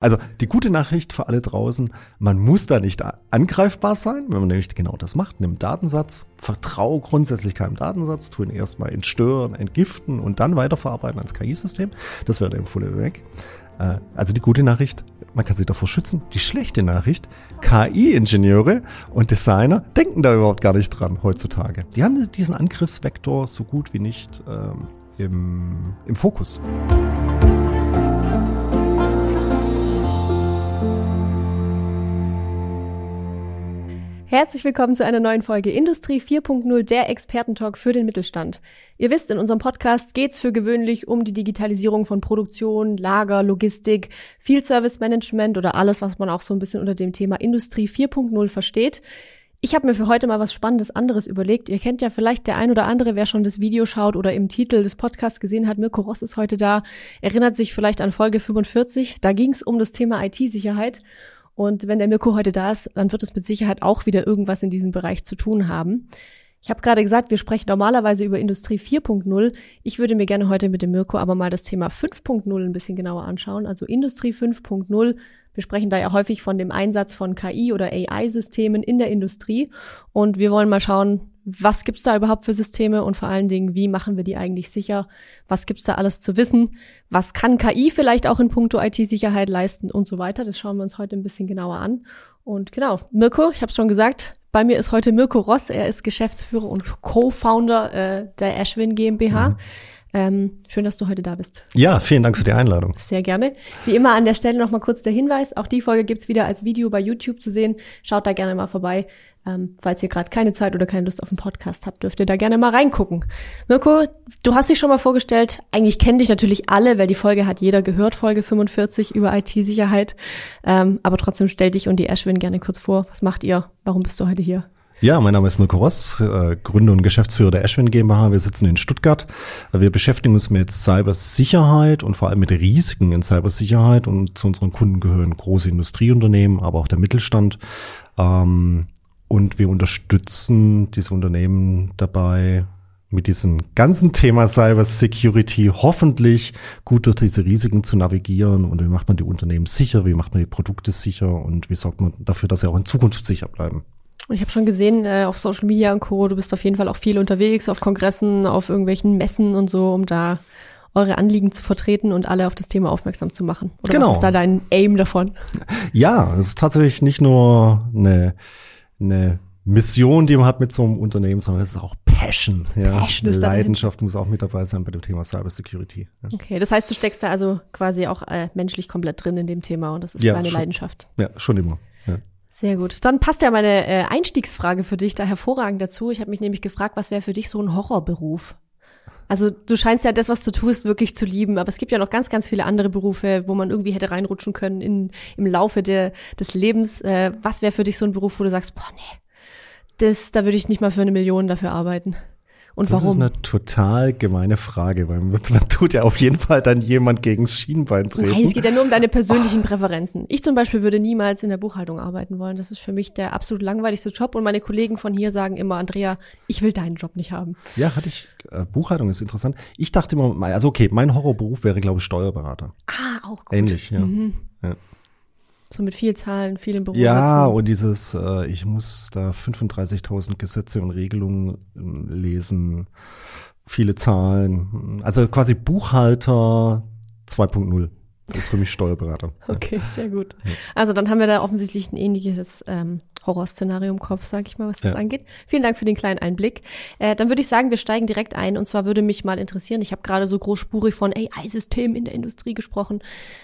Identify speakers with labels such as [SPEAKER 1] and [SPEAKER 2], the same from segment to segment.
[SPEAKER 1] Also die gute Nachricht für alle draußen, man muss da nicht angreifbar sein, wenn man nämlich genau das macht, nimm Datensatz, vertraue grundsätzlich keinem Datensatz, tu ihn erstmal entstören, entgiften und dann weiterverarbeiten als KI-System. Das wäre der empfohlene Weg. Äh, also die gute Nachricht, man kann sich davor schützen. Die schlechte Nachricht, KI-Ingenieure und Designer denken da überhaupt gar nicht dran heutzutage. Die haben diesen Angriffsvektor so gut wie nicht ähm, im, im Fokus.
[SPEAKER 2] Herzlich willkommen zu einer neuen Folge Industrie 4.0, der Expertentalk für den Mittelstand. Ihr wisst, in unserem Podcast geht's für gewöhnlich um die Digitalisierung von Produktion, Lager, Logistik, Field Service Management oder alles, was man auch so ein bisschen unter dem Thema Industrie 4.0 versteht. Ich habe mir für heute mal was Spannendes anderes überlegt. Ihr kennt ja vielleicht der ein oder andere, wer schon das Video schaut oder im Titel des Podcasts gesehen hat, Mirko Ross ist heute da, erinnert sich vielleicht an Folge 45. Da ging's um das Thema IT-Sicherheit. Und wenn der Mirko heute da ist, dann wird es mit Sicherheit auch wieder irgendwas in diesem Bereich zu tun haben. Ich habe gerade gesagt, wir sprechen normalerweise über Industrie 4.0. Ich würde mir gerne heute mit dem Mirko aber mal das Thema 5.0 ein bisschen genauer anschauen. Also Industrie 5.0 wir sprechen da ja häufig von dem Einsatz von KI oder AI-Systemen in der Industrie. Und wir wollen mal schauen, was gibt's da überhaupt für Systeme und vor allen Dingen, wie machen wir die eigentlich sicher? Was gibt's da alles zu wissen? Was kann KI vielleicht auch in puncto IT-Sicherheit leisten und so weiter? Das schauen wir uns heute ein bisschen genauer an. Und genau, Mirko, ich habe schon gesagt, bei mir ist heute Mirko Ross. Er ist Geschäftsführer und Co-Founder äh, der Ashwin GmbH. Mhm. Ähm, schön, dass du heute da bist.
[SPEAKER 1] Ja, vielen Dank für die Einladung.
[SPEAKER 2] Sehr gerne. Wie immer an der Stelle nochmal kurz der Hinweis, auch die Folge gibt's wieder als Video bei YouTube zu sehen. Schaut da gerne mal vorbei. Ähm, falls ihr gerade keine Zeit oder keine Lust auf einen Podcast habt, dürft ihr da gerne mal reingucken. Mirko, du hast dich schon mal vorgestellt. Eigentlich kennen dich natürlich alle, weil die Folge hat jeder gehört, Folge 45 über IT-Sicherheit. Ähm, aber trotzdem stell dich und die Ashwin gerne kurz vor. Was macht ihr? Warum bist du heute hier?
[SPEAKER 1] Ja, mein Name ist Mirko Ross, äh, Gründer und Geschäftsführer der Ashwin GmbH. Wir sitzen in Stuttgart. Wir beschäftigen uns mit Cybersicherheit und vor allem mit Risiken in Cybersicherheit. Und zu unseren Kunden gehören große Industrieunternehmen, aber auch der Mittelstand. Ähm, und wir unterstützen diese Unternehmen dabei, mit diesem ganzen Thema Cyber Security hoffentlich gut durch diese Risiken zu navigieren und wie macht man die Unternehmen sicher, wie macht man die Produkte sicher und wie sorgt man dafür, dass sie auch in Zukunft sicher bleiben.
[SPEAKER 2] Und ich habe schon gesehen äh, auf Social Media und Co., du bist auf jeden Fall auch viel unterwegs, auf Kongressen, auf irgendwelchen Messen und so, um da eure Anliegen zu vertreten und alle auf das Thema aufmerksam zu machen. Oder genau. was ist da dein Aim davon?
[SPEAKER 1] Ja, es ist tatsächlich nicht nur eine, eine Mission, die man hat mit so einem Unternehmen, sondern es ist auch Passion. Ja. Passion ist Leidenschaft muss auch mit dabei sein bei dem Thema Cybersecurity.
[SPEAKER 2] Ja. Okay, das heißt, du steckst da also quasi auch äh, menschlich komplett drin in dem Thema und das ist ja, deine
[SPEAKER 1] schon,
[SPEAKER 2] Leidenschaft.
[SPEAKER 1] Ja, schon immer. Ja.
[SPEAKER 2] Sehr gut. Dann passt ja meine äh, Einstiegsfrage für dich da hervorragend dazu. Ich habe mich nämlich gefragt, was wäre für dich so ein Horrorberuf? Also du scheinst ja das, was du tust, wirklich zu lieben, aber es gibt ja noch ganz, ganz viele andere Berufe, wo man irgendwie hätte reinrutschen können in, im Laufe der, des Lebens. Äh, was wäre für dich so ein Beruf, wo du sagst, boah, nee, das, da würde ich nicht mal für eine Million dafür arbeiten? Und
[SPEAKER 1] das
[SPEAKER 2] warum?
[SPEAKER 1] Das ist eine total gemeine Frage, weil man, tut ja auf jeden Fall dann jemand gegen das Schienbein treten.
[SPEAKER 2] Nein, es geht ja nur um deine persönlichen oh. Präferenzen. Ich zum Beispiel würde niemals in der Buchhaltung arbeiten wollen. Das ist für mich der absolut langweiligste Job und meine Kollegen von hier sagen immer, Andrea, ich will deinen Job nicht haben.
[SPEAKER 1] Ja, hatte ich, äh, Buchhaltung ist interessant. Ich dachte immer, also okay, mein Horrorberuf wäre, glaube ich, Steuerberater.
[SPEAKER 2] Ah, auch gut.
[SPEAKER 1] Ähnlich, ja. Mhm. ja.
[SPEAKER 2] So mit viel Zahlen, vielen Büro.
[SPEAKER 1] Ja, und dieses, äh, ich muss da 35.000 Gesetze und Regelungen äh, lesen, viele Zahlen. Also quasi Buchhalter 2.0. Das ist für mich Steuerberater.
[SPEAKER 2] Okay, sehr gut. Also dann haben wir da offensichtlich ein ähnliches ähm, Horrorszenario im Kopf, sag ich mal, was das ja. angeht. Vielen Dank für den kleinen Einblick. Äh, dann würde ich sagen, wir steigen direkt ein. Und zwar würde mich mal interessieren, ich habe gerade so großspurig von AI-Systemen in der Industrie gesprochen,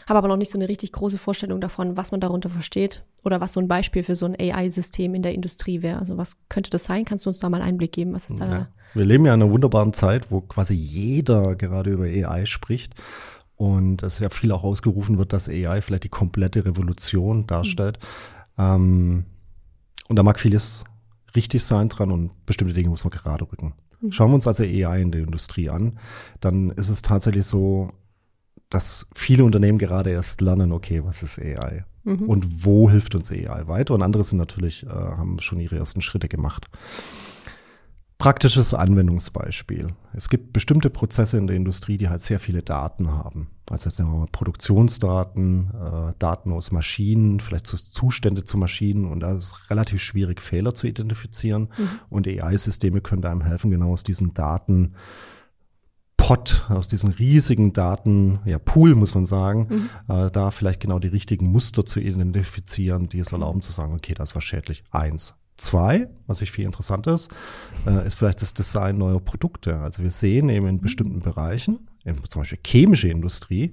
[SPEAKER 2] habe aber noch nicht so eine richtig große Vorstellung davon, was man darunter versteht oder was so ein Beispiel für so ein AI-System in der Industrie wäre. Also was könnte das sein? Kannst du uns da mal einen Einblick geben? Was ist da? Ja.
[SPEAKER 1] Wir leben ja in einer wunderbaren Zeit, wo quasi jeder gerade über AI spricht. Und es ja viel auch ausgerufen wird, dass AI vielleicht die komplette Revolution darstellt. Mhm. Ähm, und da mag vieles richtig sein dran und bestimmte Dinge muss man gerade rücken. Mhm. Schauen wir uns also AI in der Industrie an, dann ist es tatsächlich so, dass viele Unternehmen gerade erst lernen, okay, was ist AI? Mhm. Und wo hilft uns AI weiter? Und andere sind natürlich, äh, haben schon ihre ersten Schritte gemacht. Praktisches Anwendungsbeispiel. Es gibt bestimmte Prozesse in der Industrie, die halt sehr viele Daten haben. Also jetzt nehmen wir mal Produktionsdaten, äh, Daten aus Maschinen, vielleicht Zustände zu Maschinen und da ist es relativ schwierig, Fehler zu identifizieren. Mhm. Und AI-Systeme können einem helfen, genau aus diesen Daten Pot, aus diesen riesigen Daten, ja, Pool muss man sagen, mhm. äh, da vielleicht genau die richtigen Muster zu identifizieren, die es erlauben zu sagen, okay, das war schädlich. Eins. Zwei, was ich viel interessanter ist, äh, ist vielleicht das Design neuer Produkte. Also wir sehen eben in bestimmten Bereichen, zum Beispiel chemische Industrie,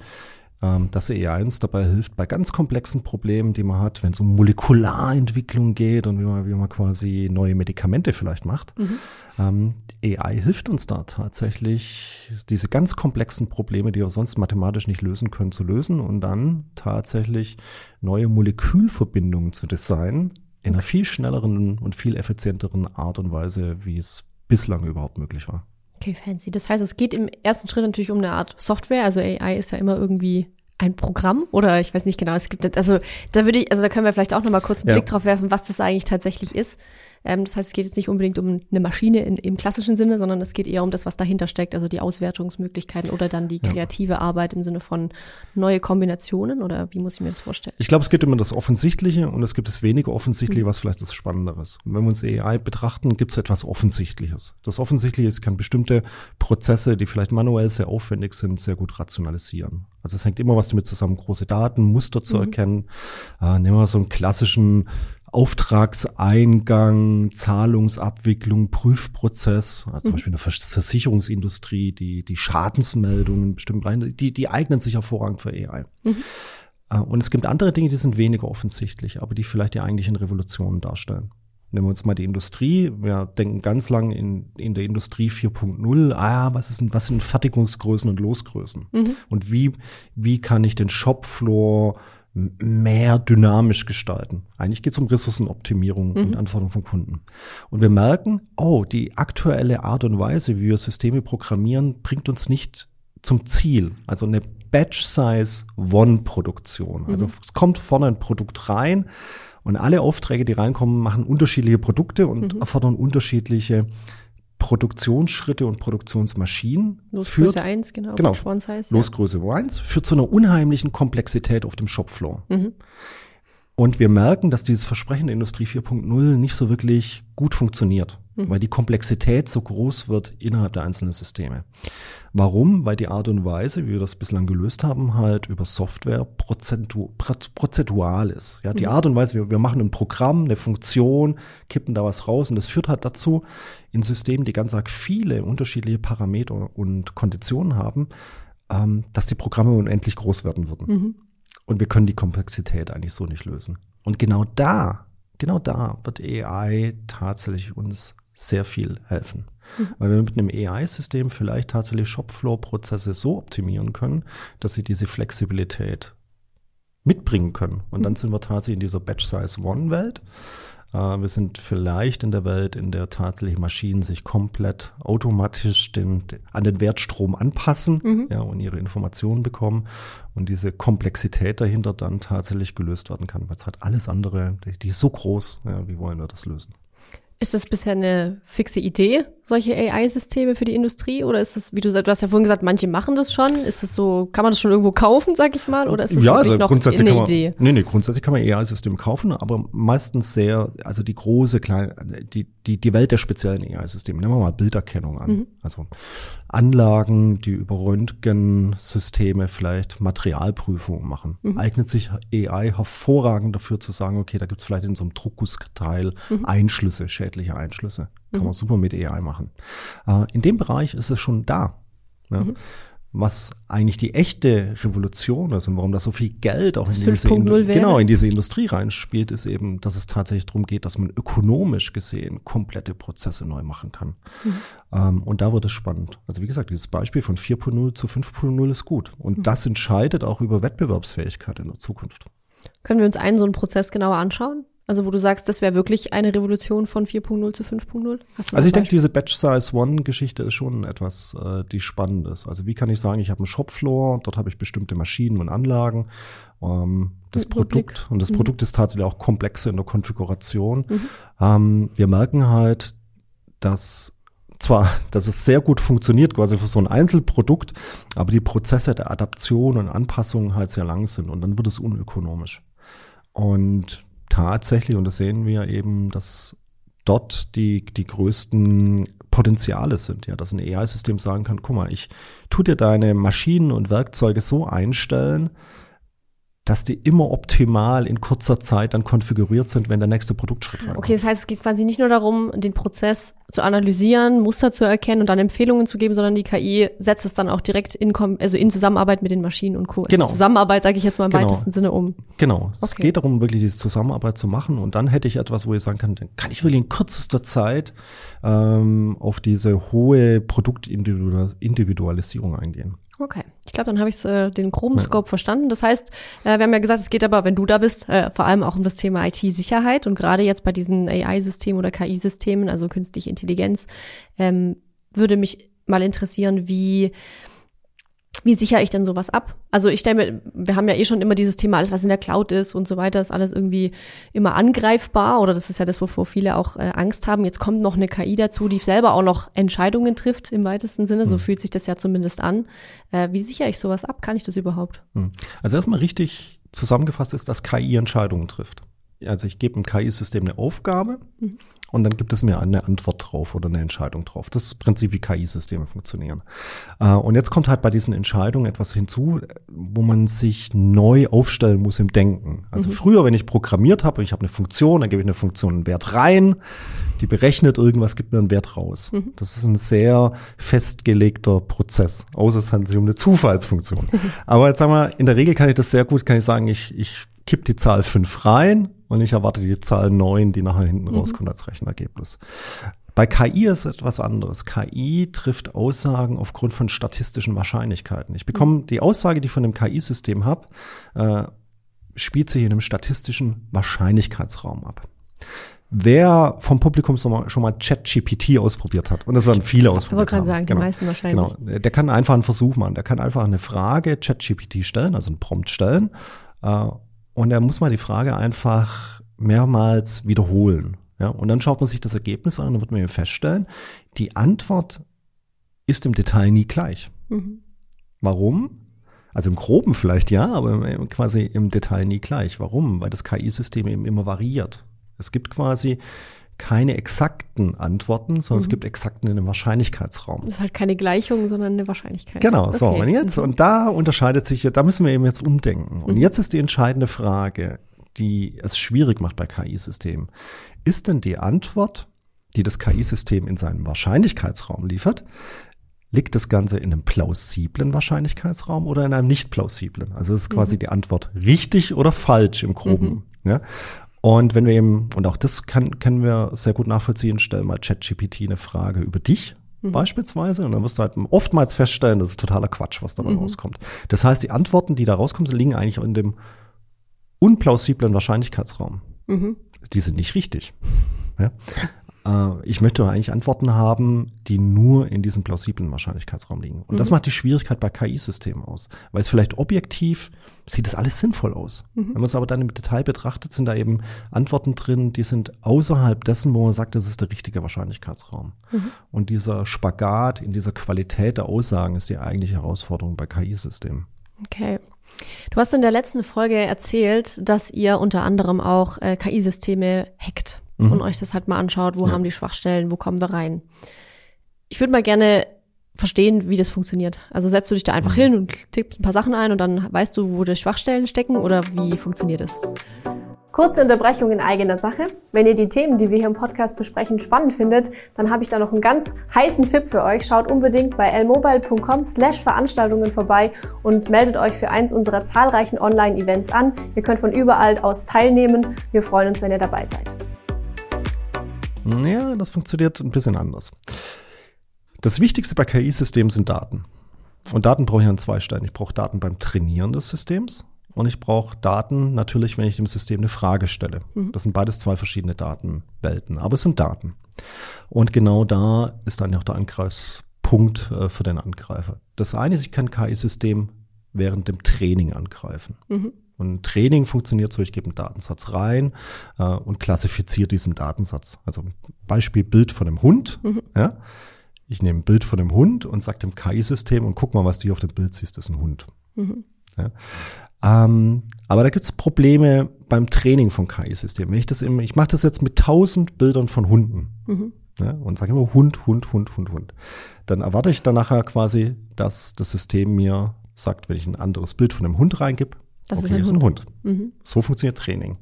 [SPEAKER 1] ähm, dass EE1 dabei hilft bei ganz komplexen Problemen, die man hat, wenn es um Molekularentwicklung geht und wie man, wie man quasi neue Medikamente vielleicht macht. Mhm. Ähm, AI hilft uns da tatsächlich, diese ganz komplexen Probleme, die wir sonst mathematisch nicht lösen können, zu lösen und dann tatsächlich neue Molekülverbindungen zu designen, in einer viel schnelleren und viel effizienteren Art und Weise, wie es bislang überhaupt möglich war.
[SPEAKER 2] Okay, fancy. Das heißt, es geht im ersten Schritt natürlich um eine Art Software. Also AI ist ja immer irgendwie ein Programm oder ich weiß nicht genau. Es gibt also da würde ich also da können wir vielleicht auch noch mal kurz einen ja. Blick drauf werfen, was das eigentlich tatsächlich ist. Ähm, das heißt, es geht jetzt nicht unbedingt um eine Maschine in, im klassischen Sinne, sondern es geht eher um das, was dahinter steckt, also die Auswertungsmöglichkeiten oder dann die kreative ja. Arbeit im Sinne von neue Kombinationen oder wie muss ich mir das vorstellen?
[SPEAKER 1] Ich glaube, es geht immer das Offensichtliche und es gibt das weniger Offensichtliche, mhm. was vielleicht das Spannendere ist. Und wenn wir uns AI betrachten, gibt es etwas Offensichtliches. Das Offensichtliche ist, kann bestimmte Prozesse, die vielleicht manuell sehr aufwendig sind, sehr gut rationalisieren. Also es hängt immer was damit zusammen, große Daten, Muster zu mhm. erkennen. Äh, nehmen wir so einen klassischen Auftragseingang, Zahlungsabwicklung, Prüfprozess, also zum mhm. Beispiel in der Versicherungsindustrie, die, die Schadensmeldungen bestimmt rein, die, die eignen sich hervorragend für AI. Mhm. Äh, und es gibt andere Dinge, die sind weniger offensichtlich, aber die vielleicht die eigentlichen Revolutionen darstellen. Nehmen wir uns mal die Industrie. Wir denken ganz lang in, in der Industrie 4.0, ah, was, ist, was sind Fertigungsgrößen und Losgrößen? Mhm. Und wie, wie kann ich den Shopfloor mehr dynamisch gestalten. Eigentlich geht es um Ressourcenoptimierung mhm. und Anforderungen von Kunden. Und wir merken, oh, die aktuelle Art und Weise, wie wir Systeme programmieren, bringt uns nicht zum Ziel. Also eine Batch-Size-One-Produktion. Also mhm. es kommt vorne ein Produkt rein und alle Aufträge, die reinkommen, machen unterschiedliche Produkte und mhm. erfordern unterschiedliche Produktionsschritte und Produktionsmaschinen.
[SPEAKER 2] Losgröße führt, 1, genau.
[SPEAKER 1] genau heißt, Losgröße ja. 1 führt zu einer unheimlichen Komplexität auf dem Shopfloor. Mhm. Und wir merken, dass dieses Versprechen der Industrie 4.0 nicht so wirklich gut funktioniert, mhm. weil die Komplexität so groß wird innerhalb der einzelnen Systeme. Warum? Weil die Art und Weise, wie wir das bislang gelöst haben, halt über Software prozentu prozentual ist. Ja, die mhm. Art und Weise, wir, wir machen ein Programm, eine Funktion, kippen da was raus und das führt halt dazu, in Systemen, die ganz arg viele unterschiedliche Parameter und Konditionen haben, ähm, dass die Programme unendlich groß werden würden. Mhm. Und wir können die Komplexität eigentlich so nicht lösen. Und genau da, genau da wird AI tatsächlich uns sehr viel helfen. Mhm. Weil wir mit einem AI-System vielleicht tatsächlich Shopfloor-Prozesse so optimieren können, dass sie diese Flexibilität mitbringen können. Und dann mhm. sind wir tatsächlich in dieser Batch-Size-One-Welt äh, wir sind vielleicht in der Welt, in der tatsächlich Maschinen sich komplett automatisch den, an den Wertstrom anpassen mhm. ja, und ihre Informationen bekommen und diese Komplexität dahinter dann tatsächlich gelöst werden kann. Weil es hat alles andere, die, die ist so groß, ja, wie wollen wir das lösen?
[SPEAKER 2] Ist das bisher eine fixe Idee, solche AI-Systeme für die Industrie? Oder ist das, wie du sagst, du hast ja vorhin gesagt, manche machen das schon. Ist das so, kann man das schon irgendwo kaufen, sag ich mal? Oder ist das
[SPEAKER 1] ja, also noch grundsätzlich
[SPEAKER 2] eine
[SPEAKER 1] man,
[SPEAKER 2] Idee?
[SPEAKER 1] Nee, nee, grundsätzlich kann man AI-Systeme kaufen, aber meistens sehr, also die große, kleine, die, die, die Welt der speziellen AI-Systeme. Nehmen wir mal Bilderkennung an. Mhm. Also Anlagen, die über Röntgensysteme vielleicht Materialprüfungen machen. Mhm. Eignet sich AI hervorragend dafür zu sagen, okay, da gibt's vielleicht in so einem Druckgussteil mhm. Einschlüsse, schädliche Einschlüsse. Kann mhm. man super mit AI machen. Äh, in dem Bereich ist es schon da. Ja. Mhm was eigentlich die echte Revolution ist und warum da so viel Geld auch
[SPEAKER 2] das
[SPEAKER 1] in
[SPEAKER 2] diese,
[SPEAKER 1] genau, in diese Industrie reinspielt, ist eben, dass es tatsächlich darum geht, dass man ökonomisch gesehen komplette Prozesse neu machen kann. Mhm. Ähm, und da wird es spannend. Also wie gesagt, dieses Beispiel von 4.0 zu 5.0 ist gut. Und mhm. das entscheidet auch über Wettbewerbsfähigkeit in der Zukunft.
[SPEAKER 2] Können wir uns einen so einen Prozess genauer anschauen? Also wo du sagst, das wäre wirklich eine Revolution von 4.0 zu 5.0.
[SPEAKER 1] Also ich denke, diese Batch Size One Geschichte ist schon etwas, äh, die spannend ist. Also wie kann ich sagen, ich habe einen Shopfloor, dort habe ich bestimmte Maschinen und Anlagen. Ähm, das Mit Produkt Blick. und das mhm. Produkt ist tatsächlich auch komplexer in der Konfiguration. Mhm. Ähm, wir merken halt, dass zwar, dass es sehr gut funktioniert, quasi für so ein Einzelprodukt, aber die Prozesse der Adaption und Anpassung halt sehr lang sind und dann wird es unökonomisch. Und tatsächlich, und das sehen wir eben, dass dort die, die größten Potenziale sind, ja, dass ein AI-System sagen kann, guck mal, ich tu dir deine Maschinen und Werkzeuge so einstellen, dass die immer optimal in kurzer Zeit dann konfiguriert sind, wenn der nächste Produktschritt
[SPEAKER 2] reinkommt. Okay, das heißt, es geht quasi nicht nur darum, den Prozess zu analysieren, Muster zu erkennen und dann Empfehlungen zu geben, sondern die KI setzt es dann auch direkt in, also in Zusammenarbeit mit den Maschinen und Co. Also
[SPEAKER 1] genau.
[SPEAKER 2] Zusammenarbeit sage ich jetzt mal im genau. weitesten Sinne um.
[SPEAKER 1] Genau. Okay. Es geht darum, wirklich diese Zusammenarbeit zu machen und dann hätte ich etwas, wo ich sagen kann, dann kann ich wirklich in kürzester Zeit ähm, auf diese hohe Produktindividualisierung eingehen.
[SPEAKER 2] Okay, ich glaube, dann habe ich äh, den groben ja. Scope verstanden. Das heißt, äh, wir haben ja gesagt, es geht aber, wenn du da bist, äh, vor allem auch um das Thema IT-Sicherheit und gerade jetzt bei diesen AI-Systemen oder KI-Systemen, also künstliche Intelligenz, ähm, würde mich mal interessieren, wie wie sichere ich denn sowas ab? Also ich stelle mir, wir haben ja eh schon immer dieses Thema, alles was in der Cloud ist und so weiter, ist alles irgendwie immer angreifbar oder das ist ja das, wovor viele auch äh, Angst haben. Jetzt kommt noch eine KI dazu, die selber auch noch Entscheidungen trifft im weitesten Sinne, so hm. fühlt sich das ja zumindest an. Äh, wie sichere ich sowas ab? Kann ich das überhaupt?
[SPEAKER 1] Hm. Also erstmal richtig zusammengefasst ist, dass KI Entscheidungen trifft. Also ich gebe einem KI-System eine Aufgabe mhm und dann gibt es mir eine Antwort drauf oder eine Entscheidung drauf. Das ist im Prinzip, wie KI-Systeme funktionieren. Äh, und jetzt kommt halt bei diesen Entscheidungen etwas hinzu, wo man sich neu aufstellen muss im Denken. Also mhm. früher, wenn ich programmiert habe, ich habe eine Funktion, dann gebe ich eine Funktion einen Wert rein, die berechnet irgendwas, gibt mir einen Wert raus. Mhm. Das ist ein sehr festgelegter Prozess, außer es handelt sich um eine Zufallsfunktion. Aber jetzt sagen wir, in der Regel kann ich das sehr gut, kann ich sagen, ich, ich kipp die Zahl fünf rein und ich erwarte die Zahl neun, die nachher hinten mhm. rauskommt als Rechenergebnis. Bei KI ist etwas anderes. KI trifft Aussagen aufgrund von statistischen Wahrscheinlichkeiten. Ich bekomme mhm. die Aussage, die ich von dem KI-System habe, äh, spielt sich in einem statistischen Wahrscheinlichkeitsraum ab. Wer vom Publikum schon mal ChatGPT ausprobiert hat, und das waren viele ausprobiert. Ich wollte
[SPEAKER 2] gerade sagen, genau, die meisten wahrscheinlich.
[SPEAKER 1] Genau, der kann einfach einen Versuch machen. Der kann einfach eine Frage ChatGPT stellen, also einen Prompt stellen, äh, und er muss mal die Frage einfach mehrmals wiederholen. Ja, und dann schaut man sich das Ergebnis an und dann wird man feststellen, die Antwort ist im Detail nie gleich. Mhm. Warum? Also im Groben vielleicht ja, aber quasi im Detail nie gleich. Warum? Weil das KI-System eben immer variiert. Es gibt quasi keine exakten Antworten, sondern mhm. es gibt exakten in einem Wahrscheinlichkeitsraum.
[SPEAKER 2] Das ist halt keine Gleichung, sondern eine Wahrscheinlichkeit.
[SPEAKER 1] Genau, okay. so. Und jetzt, mhm. und da unterscheidet sich, da müssen wir eben jetzt umdenken. Und mhm. jetzt ist die entscheidende Frage, die es schwierig macht bei KI-Systemen. Ist denn die Antwort, die das KI-System in seinem Wahrscheinlichkeitsraum liefert, liegt das Ganze in einem plausiblen Wahrscheinlichkeitsraum oder in einem nicht plausiblen? Also ist quasi mhm. die Antwort richtig oder falsch im Groben. Mhm. Ja? Und wenn wir eben, und auch das kann, können wir sehr gut nachvollziehen, stellen mal ChatGPT eine Frage über dich mhm. beispielsweise und dann wirst du halt oftmals feststellen, das ist totaler Quatsch, was dabei mhm. rauskommt. Das heißt, die Antworten, die da rauskommen, liegen eigentlich in dem unplausiblen Wahrscheinlichkeitsraum. Mhm. Die sind nicht richtig. Ja? Äh, ich möchte eigentlich Antworten haben, die nur in diesem plausiblen Wahrscheinlichkeitsraum liegen. Und mhm. das macht die Schwierigkeit bei KI-Systemen aus. Weil es vielleicht objektiv sieht das alles sinnvoll aus. Mhm. Wenn man es aber dann im Detail betrachtet, sind da eben Antworten drin, die sind außerhalb dessen, wo man sagt, das ist der richtige Wahrscheinlichkeitsraum. Mhm. Und dieser Spagat in dieser Qualität der Aussagen ist die eigentliche Herausforderung bei KI-Systemen.
[SPEAKER 2] Okay. Du hast in der letzten Folge erzählt, dass ihr unter anderem auch äh, KI-Systeme hackt mhm. und euch das halt mal anschaut, wo ja. haben die Schwachstellen, wo kommen wir rein. Ich würde mal gerne verstehen, wie das funktioniert. Also setzt du dich da einfach mhm. hin und tippst ein paar Sachen ein und dann weißt du, wo die Schwachstellen stecken oder wie funktioniert es? Kurze Unterbrechung in eigener Sache. Wenn ihr die Themen, die wir hier im Podcast besprechen, spannend findet, dann habe ich da noch einen ganz heißen Tipp für euch. Schaut unbedingt bei lmobile.com slash Veranstaltungen vorbei und meldet euch für eins unserer zahlreichen Online-Events an. Ihr könnt von überall aus teilnehmen. Wir freuen uns, wenn ihr dabei seid.
[SPEAKER 1] Ja, das funktioniert ein bisschen anders. Das Wichtigste bei KI-Systemen sind Daten. Und Daten brauche ich an zwei Stellen. Ich brauche Daten beim Trainieren des Systems und ich brauche Daten natürlich, wenn ich dem System eine Frage stelle. Mhm. Das sind beides zwei verschiedene Datenwelten, aber es sind Daten. Und genau da ist dann auch der Angreifspunkt äh, für den Angreifer. Das eine ist, ich kann KI-System während dem Training angreifen. Mhm. Und Training funktioniert so, ich gebe einen Datensatz rein äh, und klassifiziere diesen Datensatz. Also Beispiel Bild von einem Hund. Mhm. Ja. ich nehme ein Bild von einem Hund und sage dem KI-System und guck mal, was du hier auf dem Bild siehst, das ist ein Hund. Mhm. Ja. Ähm, aber da gibt es Probleme beim Training von KI-Systemen. Ich ich mache das jetzt mit tausend Bildern von Hunden mhm. ja, und sage immer Hund, Hund, Hund, Hund, Hund. Dann erwarte ich dann nachher quasi, dass das System mir sagt, wenn ich ein anderes Bild von einem Hund reingebe,
[SPEAKER 2] das okay, ist ein, ist ein Hund. Hund.
[SPEAKER 1] Mhm. So funktioniert Training.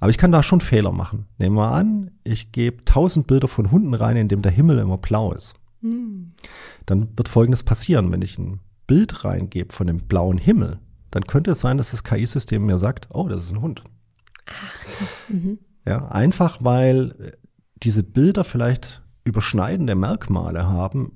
[SPEAKER 1] Aber ich kann da schon Fehler machen. Nehmen wir an, ich gebe tausend Bilder von Hunden rein, in dem der Himmel immer blau ist. Mhm. Dann wird Folgendes passieren, wenn ich ein Bild reingebe von dem blauen Himmel, dann könnte es sein, dass das KI-System mir sagt, oh, das ist ein Hund. Ach, krass. Mhm. Ja, einfach weil diese Bilder vielleicht überschneidende Merkmale haben,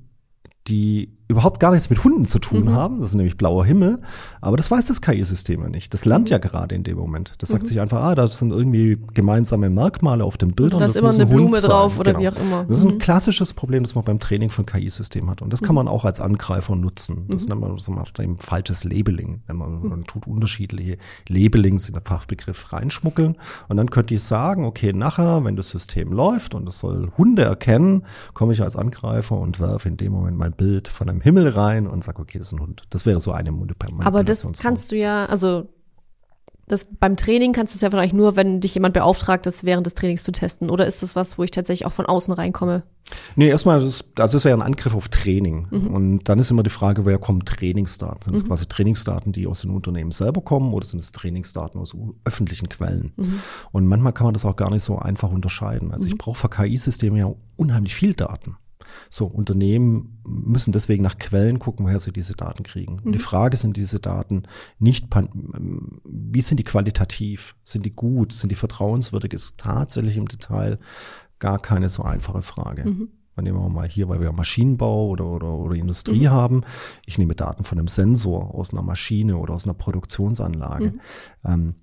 [SPEAKER 1] die überhaupt gar nichts mit Hunden zu tun mhm. haben. Das ist nämlich blauer Himmel. Aber das weiß das KI-System ja nicht. Das lernt mhm. ja gerade in dem Moment. Das sagt mhm. sich einfach, ah, das sind irgendwie gemeinsame Merkmale auf dem Bild.
[SPEAKER 2] Und da ist immer eine Blume drauf oder genau. wie auch immer.
[SPEAKER 1] Das ist ein mhm. klassisches Problem, das man beim Training von KI-Systemen hat. Und das kann mhm. man auch als Angreifer nutzen. Das nennt man so ein falsches Labeling. Man, man tut unterschiedliche Labelings in den Fachbegriff reinschmuggeln. Und dann könnte ich sagen, okay, nachher, wenn das System läuft und es soll Hunde erkennen, komme ich als Angreifer und werfe in dem Moment mein Bild von einem im Himmel rein und sag, okay, das ist ein Hund. Das wäre so eine Manipulation.
[SPEAKER 2] Aber das kannst du ja, also das beim Training kannst du es ja vielleicht nur, wenn dich jemand beauftragt, das während des Trainings zu testen. Oder ist das was, wo ich tatsächlich auch von außen reinkomme?
[SPEAKER 1] Nee, erstmal, das, also das wäre ein Angriff auf Training. Mhm. Und dann ist immer die Frage, woher kommen Trainingsdaten? Sind das mhm. quasi Trainingsdaten, die aus den Unternehmen selber kommen oder sind es Trainingsdaten aus öffentlichen Quellen? Mhm. Und manchmal kann man das auch gar nicht so einfach unterscheiden. Also ich mhm. brauche für KI-Systeme ja unheimlich viel Daten. So, Unternehmen müssen deswegen nach Quellen gucken, woher sie diese Daten kriegen. Mhm. Die Frage sind diese Daten nicht, wie sind die qualitativ? Sind die gut? Sind die vertrauenswürdig? Ist tatsächlich im Detail gar keine so einfache Frage. Mhm. Nehmen wir mal hier, weil wir Maschinenbau oder, oder, oder Industrie mhm. haben. Ich nehme Daten von einem Sensor aus einer Maschine oder aus einer Produktionsanlage. Mhm. Ähm,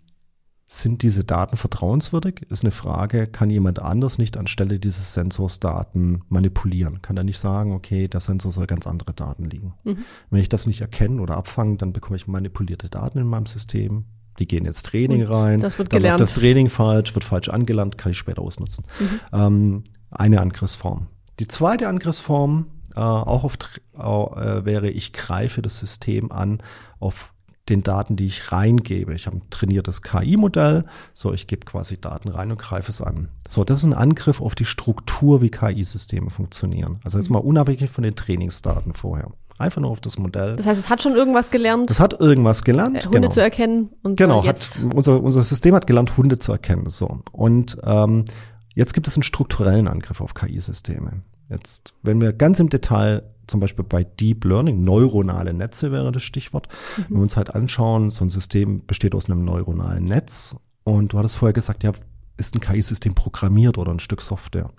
[SPEAKER 1] sind diese Daten vertrauenswürdig? Ist eine Frage, kann jemand anders nicht anstelle dieses Sensors Daten manipulieren? Kann er nicht sagen, okay, der Sensor soll ganz andere Daten liegen? Mhm. Wenn ich das nicht erkenne oder abfange, dann bekomme ich manipulierte Daten in meinem System. Die gehen ins Training Und rein.
[SPEAKER 2] Das wird
[SPEAKER 1] dann
[SPEAKER 2] gelernt.
[SPEAKER 1] läuft das Training falsch, wird falsch angelernt, kann ich später ausnutzen. Mhm. Ähm, eine Angriffsform. Die zweite Angriffsform, äh, auch auf, äh, wäre, ich greife das System an auf den Daten, die ich reingebe. Ich habe ein trainiertes KI-Modell, so ich gebe quasi Daten rein und greife es an. So, das ist ein Angriff auf die Struktur, wie KI-Systeme funktionieren. Also jetzt mal unabhängig von den Trainingsdaten vorher. Einfach nur auf das Modell.
[SPEAKER 2] Das heißt, es hat schon irgendwas gelernt.
[SPEAKER 1] Es hat irgendwas gelernt.
[SPEAKER 2] Hunde genau. zu erkennen
[SPEAKER 1] und genau, so jetzt. Hat, unser, unser System hat gelernt, Hunde zu erkennen. So. Und ähm, jetzt gibt es einen strukturellen Angriff auf KI-Systeme. Jetzt, wenn wir ganz im Detail zum Beispiel bei Deep Learning, neuronale Netze wäre das Stichwort. Mhm. Wenn wir uns halt anschauen, so ein System besteht aus einem neuronalen Netz und du hattest vorher gesagt, ja, ist ein KI-System programmiert oder ein Stück Software?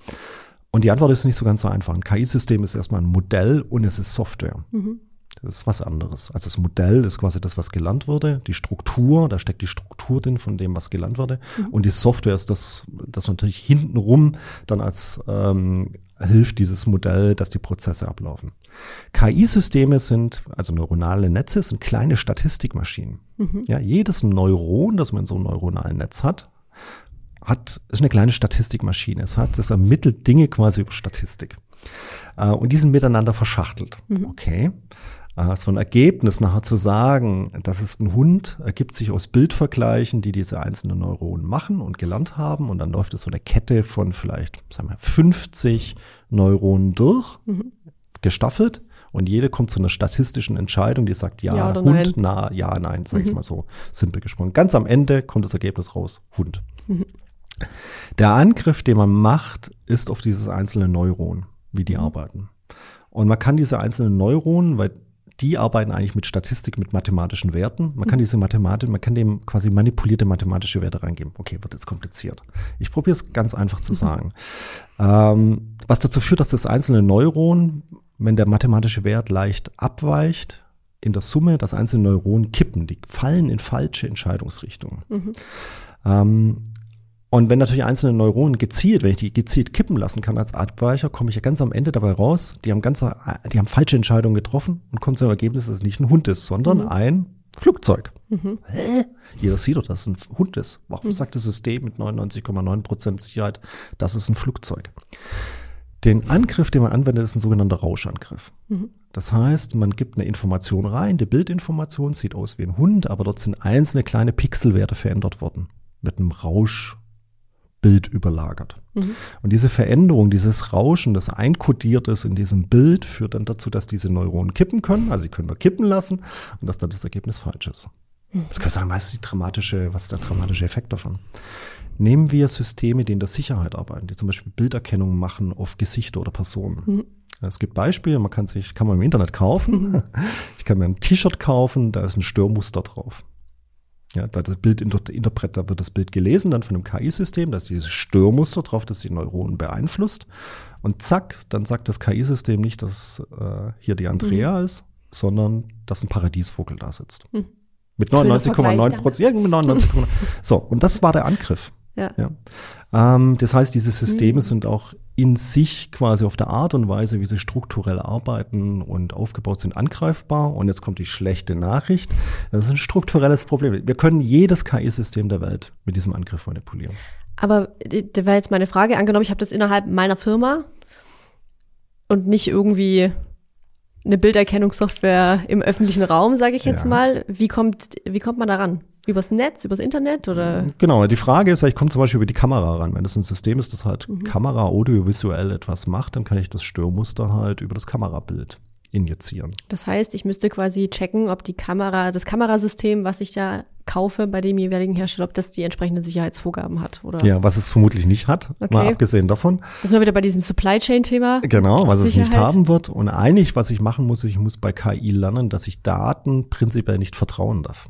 [SPEAKER 1] Und die Antwort ist nicht so ganz so einfach. Ein KI-System ist erstmal ein Modell und es ist Software. Mhm. Das ist was anderes. Also das Modell ist quasi das, was gelernt wurde. Die Struktur, da steckt die Struktur drin von dem, was gelernt wurde. Mhm. Und die Software ist das, das natürlich hintenrum dann als ähm, hilft dieses Modell, dass die Prozesse ablaufen. KI-Systeme sind, also neuronale Netze, sind kleine Statistikmaschinen. Mhm. Ja, jedes Neuron, das man in so einem neuronalen Netz hat, hat, ist eine kleine Statistikmaschine. Es hat, das ermittelt Dinge quasi über Statistik. Äh, und die sind miteinander verschachtelt. Mhm. Okay. So ein Ergebnis nachher zu sagen, das ist ein Hund, ergibt sich aus Bildvergleichen, die diese einzelnen Neuronen machen und gelernt haben. Und dann läuft es so eine Kette von vielleicht, sagen wir, 50 Neuronen durch, mhm. gestaffelt. Und jede kommt zu einer statistischen Entscheidung, die sagt ja, ja Hund, nein. na, ja, nein, sage mhm. ich mal so simpel gesprochen. Ganz am Ende kommt das Ergebnis raus, Hund. Mhm. Der Angriff, den man macht, ist auf dieses einzelne Neuron, wie die mhm. arbeiten. Und man kann diese einzelnen Neuronen, weil die arbeiten eigentlich mit Statistik, mit mathematischen Werten. Man kann mhm. diese Mathematik, man kann dem quasi manipulierte mathematische Werte reingeben. Okay, wird jetzt kompliziert. Ich probiere es ganz einfach zu mhm. sagen. Ähm, was dazu führt, dass das einzelne Neuron, wenn der mathematische Wert leicht abweicht, in der Summe das einzelne Neuron kippen. Die fallen in falsche Entscheidungsrichtungen. Mhm. Ähm, und wenn natürlich einzelne Neuronen gezielt, wenn ich die gezielt kippen lassen kann als Abweicher, komme ich ja ganz am Ende dabei raus, die haben ganz, die haben falsche Entscheidungen getroffen und kommen zum Ergebnis, dass es nicht ein Hund ist, sondern mhm. ein Flugzeug. Mhm. Hä? Jeder sieht doch, dass es ein Hund ist. Warum mhm. sagt das System mit 99,9% Sicherheit, dass es ein Flugzeug? Den Angriff, den man anwendet, ist ein sogenannter Rauschangriff. Mhm. Das heißt, man gibt eine Information rein, die Bildinformation sieht aus wie ein Hund, aber dort sind einzelne kleine Pixelwerte verändert worden. Mit einem Rauschbild überlagert. Mhm. Und diese Veränderung, dieses Rauschen, das einkodiert ist in diesem Bild, führt dann dazu, dass diese Neuronen kippen können. Also sie können wir kippen lassen und dass dann das Ergebnis falsch ist. Mhm. Das kann sagen, was ist die dramatische, was ist der dramatische Effekt davon? Nehmen wir Systeme, die in der Sicherheit arbeiten, die zum Beispiel Bilderkennung machen auf Gesichter oder Personen. Mhm. Es gibt Beispiele, man kann sich, kann man im Internet kaufen. Mhm. Ich kann mir ein T-Shirt kaufen, da ist ein Störmuster drauf. Ja, da das Bild interpret, da wird das Bild gelesen, dann von einem KI-System, da ist dieses Störmuster drauf, das die Neuronen beeinflusst. Und zack, dann sagt das KI-System nicht, dass äh, hier die Andrea mhm. ist, sondern dass ein Paradiesvogel da sitzt. Mhm. Mit 99,9 Prozent. Ja, mit 99, so, und das war der Angriff. Ja. ja. Ähm, das heißt, diese Systeme mhm. sind auch in sich quasi auf der Art und Weise, wie sie strukturell arbeiten und aufgebaut sind, angreifbar. Und jetzt kommt die schlechte Nachricht. Das ist ein strukturelles Problem. Wir können jedes KI-System der Welt mit diesem Angriff manipulieren.
[SPEAKER 2] Aber da war jetzt meine Frage. Angenommen, ich habe das innerhalb meiner Firma und nicht irgendwie eine Bilderkennungssoftware im öffentlichen Raum, sage ich jetzt ja. mal. Wie kommt, wie kommt man daran? Übers Netz, übers Internet oder?
[SPEAKER 1] Genau, die Frage ist, ich komme zum Beispiel über die Kamera ran. Wenn das ein System ist, das halt mhm. Kamera audiovisuell etwas macht, dann kann ich das Störmuster halt über das Kamerabild injizieren.
[SPEAKER 2] Das heißt, ich müsste quasi checken, ob die Kamera, das Kamerasystem, was ich da kaufe bei dem jeweiligen Hersteller, ob das die entsprechenden Sicherheitsvorgaben hat, oder?
[SPEAKER 1] Ja, was es vermutlich nicht hat, okay. mal abgesehen davon.
[SPEAKER 2] Das sind wir wieder bei diesem Supply Chain Thema.
[SPEAKER 1] Genau, was Sicherheit. es nicht haben wird. Und eigentlich, was ich machen muss, ich muss bei KI lernen, dass ich Daten prinzipiell nicht vertrauen darf.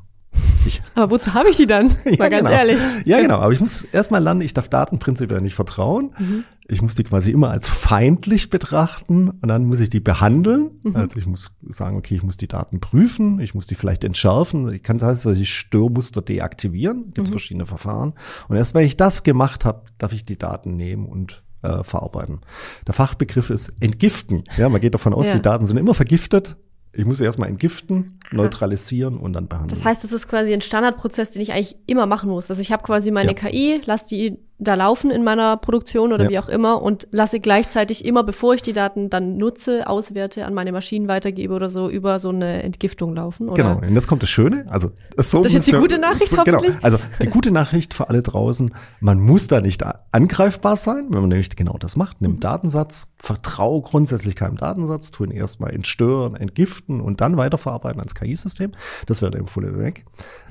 [SPEAKER 2] Ich, aber wozu habe ich die dann? Mal ja, ganz
[SPEAKER 1] genau.
[SPEAKER 2] ehrlich.
[SPEAKER 1] Ja, genau. Aber ich muss erstmal lernen, ich darf Daten prinzipiell nicht vertrauen. Mhm. Ich muss die quasi immer als feindlich betrachten und dann muss ich die behandeln. Mhm. Also ich muss sagen, okay, ich muss die Daten prüfen, ich muss die vielleicht entschärfen. Ich kann also die Störmuster deaktivieren. Gibt es mhm. verschiedene Verfahren. Und erst wenn ich das gemacht habe, darf ich die Daten nehmen und äh, verarbeiten. Der Fachbegriff ist entgiften. Ja, man geht davon aus, ja. die Daten sind immer vergiftet. Ich muss sie erstmal entgiften, neutralisieren und dann behandeln.
[SPEAKER 2] Das heißt, das ist quasi ein Standardprozess, den ich eigentlich immer machen muss. Also ich habe quasi meine ja. KI, lass die da laufen in meiner Produktion oder ja. wie auch immer und lasse gleichzeitig immer, bevor ich die Daten dann nutze, auswerte, an meine Maschinen weitergebe oder so, über so eine Entgiftung laufen. Oder?
[SPEAKER 1] Genau, und jetzt kommt das Schöne. Also
[SPEAKER 2] so das ist jetzt die gute Nachricht, so, Genau,
[SPEAKER 1] also die gute Nachricht für alle draußen, man muss da nicht angreifbar sein, wenn man nämlich genau das macht. Nimm mhm. Datensatz, vertraue grundsätzlich keinem Datensatz, tu ihn erstmal entstören, entgiften und dann weiterverarbeiten als KI-System. Das wäre der empfohlene Weg.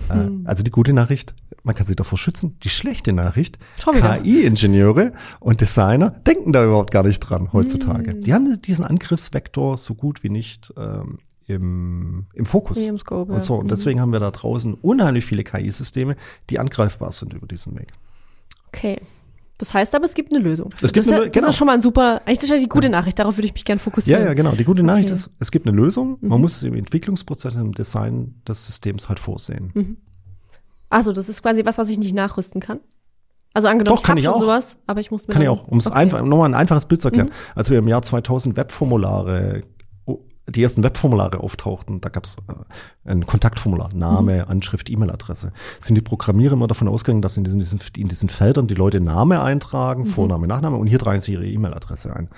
[SPEAKER 1] Äh, mhm. Also die gute Nachricht, man kann sich davor schützen. Die schlechte Nachricht, KI-Ingenieure und Designer denken da überhaupt gar nicht dran heutzutage. Mm. Die haben diesen Angriffsvektor so gut wie nicht ähm, im, im Fokus. Im Scope, und so. Und mhm. deswegen haben wir da draußen unheimlich viele KI-Systeme, die angreifbar sind über diesen Weg.
[SPEAKER 2] Okay. Das heißt aber, es gibt eine Lösung.
[SPEAKER 1] Es gibt
[SPEAKER 2] das,
[SPEAKER 1] eine,
[SPEAKER 2] das genau. ist schon mal ein super, eigentlich ist ja die gute Nachricht, darauf würde ich mich gerne fokussieren.
[SPEAKER 1] Ja, ja, genau. Die gute Nachricht okay. ist, es gibt eine Lösung. Man mhm. muss es im Entwicklungsprozess, im Design des Systems halt vorsehen. Mhm.
[SPEAKER 2] Also, das ist quasi was, was ich nicht nachrüsten kann. Also angenommen,
[SPEAKER 1] Doch, kann ich, ich auch.
[SPEAKER 2] sowas, aber ich muss mir
[SPEAKER 1] Kann ich auch, um es okay. einfach, nochmal ein einfaches Bild zu erklären. Mhm. Als wir im Jahr 2000 Webformulare, die ersten Webformulare auftauchten, da gab es äh, ein Kontaktformular, Name, mhm. Anschrift, E-Mail-Adresse. Sind die Programmierer immer davon ausgegangen, dass in diesen, in diesen Feldern die Leute Name eintragen, mhm. Vorname, Nachname und hier tragen sie ihre E-Mail-Adresse ein.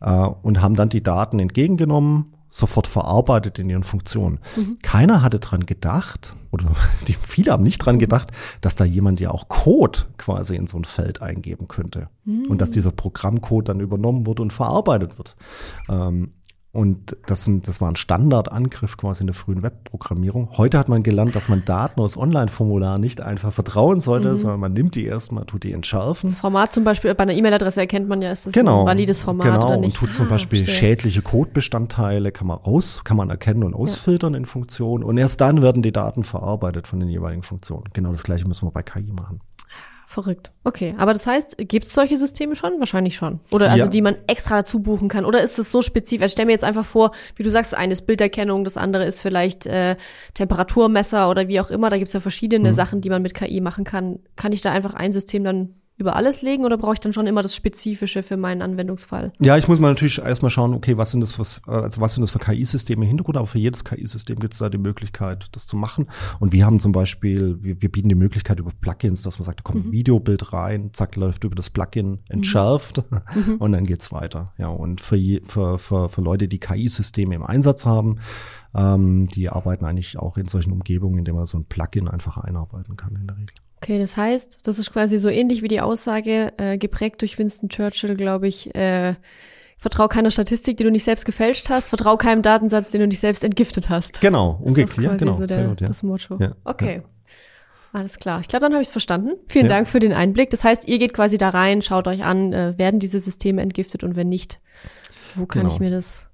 [SPEAKER 1] Äh, und haben dann die Daten entgegengenommen, sofort verarbeitet in ihren Funktionen. Mhm. Keiner hatte dran gedacht, oder die, viele haben nicht dran gedacht, dass da jemand ja auch Code quasi in so ein Feld eingeben könnte. Mhm. Und dass dieser Programmcode dann übernommen wird und verarbeitet wird. Ähm, und das, sind, das war ein Standardangriff quasi in der frühen Webprogrammierung. Heute hat man gelernt, dass man Daten aus Online-Formularen nicht einfach vertrauen sollte, mhm. sondern man nimmt die erstmal, tut die entschärfen.
[SPEAKER 2] Das Format zum Beispiel, bei einer E-Mail-Adresse erkennt man ja, ist das genau, ein valides Format
[SPEAKER 1] genau,
[SPEAKER 2] oder nicht.
[SPEAKER 1] Und tut zum ah, Beispiel verstehe. schädliche Codebestandteile, kann man raus, kann man erkennen und ausfiltern ja. in Funktionen. Und erst dann werden die Daten verarbeitet von den jeweiligen Funktionen. Genau das gleiche müssen wir bei KI machen.
[SPEAKER 2] Verrückt. Okay, aber das heißt, gibt es solche Systeme schon? Wahrscheinlich schon. Oder also ja. die man extra dazu buchen kann. Oder ist es so spezifisch? Also stell mir jetzt einfach vor, wie du sagst, eines Bilderkennung, das andere ist vielleicht äh, Temperaturmesser oder wie auch immer. Da gibt's ja verschiedene mhm. Sachen, die man mit KI machen kann. Kann ich da einfach ein System dann über alles legen oder brauche ich dann schon immer das Spezifische für meinen Anwendungsfall?
[SPEAKER 1] Ja, ich muss mal natürlich erstmal schauen, okay, was sind das, was, also was sind das für KI-Systeme im Hintergrund, aber für jedes KI-System gibt es da die Möglichkeit, das zu machen. Und wir haben zum Beispiel, wir, wir bieten die Möglichkeit über Plugins, dass man sagt, da kommt ein mhm. Videobild rein, zack, läuft über das Plugin entschärft mhm. und dann geht's weiter. Ja, und für, für, für, für Leute, die KI-Systeme im Einsatz haben, ähm, die arbeiten eigentlich auch in solchen Umgebungen, in denen man so ein Plugin einfach einarbeiten kann in der Regel.
[SPEAKER 2] Okay, das heißt, das ist quasi so ähnlich wie die Aussage, äh, geprägt durch Winston Churchill, glaube ich, äh, vertrau keiner Statistik, die du nicht selbst gefälscht hast, vertrau keinem Datensatz, den du nicht selbst entgiftet hast.
[SPEAKER 1] Genau, umgekehrt, genau.
[SPEAKER 2] So der, gut, ja. Das Motto. Ja, okay. Ja. Alles klar. Ich glaube, dann habe ich es verstanden. Vielen ja. Dank für den Einblick. Das heißt, ihr geht quasi da rein, schaut euch an, äh, werden diese Systeme entgiftet und wenn nicht, wo kann genau. ich mir das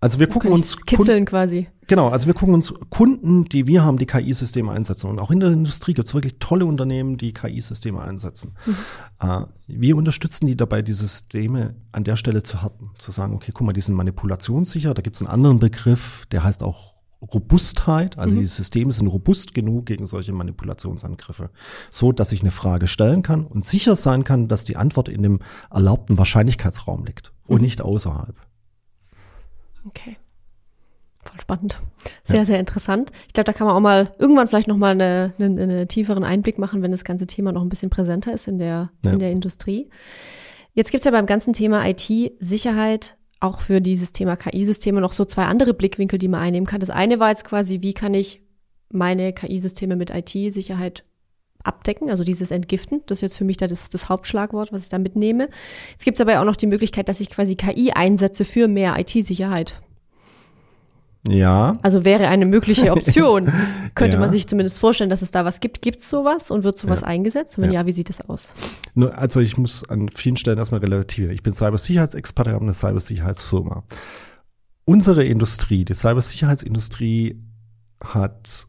[SPEAKER 1] also wir gucken uns
[SPEAKER 2] kitzeln Kunden, quasi.
[SPEAKER 1] Genau, also wir gucken uns Kunden, die wir haben, die KI-Systeme einsetzen. Und auch in der Industrie gibt es wirklich tolle Unternehmen, die KI-Systeme einsetzen. Mhm. Äh, wir unterstützen die dabei, die Systeme an der Stelle zu härten. Zu sagen, okay, guck mal, die sind manipulationssicher. Da gibt es einen anderen Begriff, der heißt auch Robustheit, also mhm. die Systeme sind robust genug gegen solche Manipulationsangriffe, so dass ich eine Frage stellen kann und sicher sein kann, dass die Antwort in dem erlaubten Wahrscheinlichkeitsraum liegt mhm. und nicht außerhalb.
[SPEAKER 2] Okay. Voll spannend. Sehr, ja. sehr interessant. Ich glaube, da kann man auch mal irgendwann vielleicht noch mal eine, eine, eine, tieferen Einblick machen, wenn das ganze Thema noch ein bisschen präsenter ist in der, ja. in der Industrie. Jetzt gibt's ja beim ganzen Thema IT-Sicherheit auch für dieses Thema KI-Systeme noch so zwei andere Blickwinkel, die man einnehmen kann. Das eine war jetzt quasi, wie kann ich meine KI-Systeme mit IT-Sicherheit abdecken, also dieses Entgiften. Das ist jetzt für mich da das, das Hauptschlagwort, was ich da mitnehme. Es gibt aber auch noch die Möglichkeit, dass ich quasi KI einsetze für mehr IT-Sicherheit.
[SPEAKER 1] Ja.
[SPEAKER 2] Also wäre eine mögliche Option. Könnte ja. man sich zumindest vorstellen, dass es da was gibt. Gibt es sowas und wird sowas ja. eingesetzt? Und wenn ja. ja, wie sieht das aus?
[SPEAKER 1] Nur, also ich muss an vielen Stellen erstmal relativieren. Ich bin Cybersicherheitsexperte, habe eine Cybersicherheitsfirma. Unsere Industrie, die Cybersicherheitsindustrie hat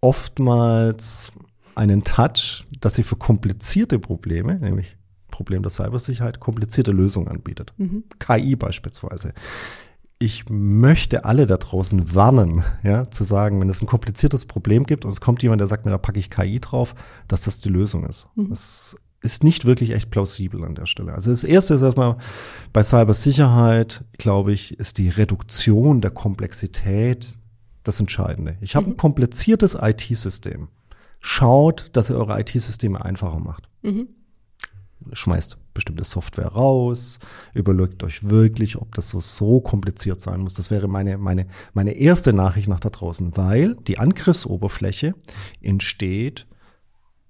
[SPEAKER 1] oftmals einen Touch, dass sie für komplizierte Probleme, nämlich Problem der Cybersicherheit, komplizierte Lösungen anbietet. Mhm. KI beispielsweise. Ich möchte alle da draußen warnen, ja, zu sagen, wenn es ein kompliziertes Problem gibt und es kommt jemand, der sagt mir, da packe ich KI drauf, dass das die Lösung ist. Mhm. Das ist nicht wirklich echt plausibel an der Stelle. Also das erste ist erstmal bei Cybersicherheit, glaube ich, ist die Reduktion der Komplexität das Entscheidende. Ich habe mhm. ein kompliziertes IT-System schaut, dass ihr eure IT-Systeme einfacher macht. Mhm. Schmeißt bestimmte Software raus, überlegt euch wirklich, ob das so, so kompliziert sein muss. Das wäre meine, meine, meine erste Nachricht nach da draußen, weil die Angriffsoberfläche entsteht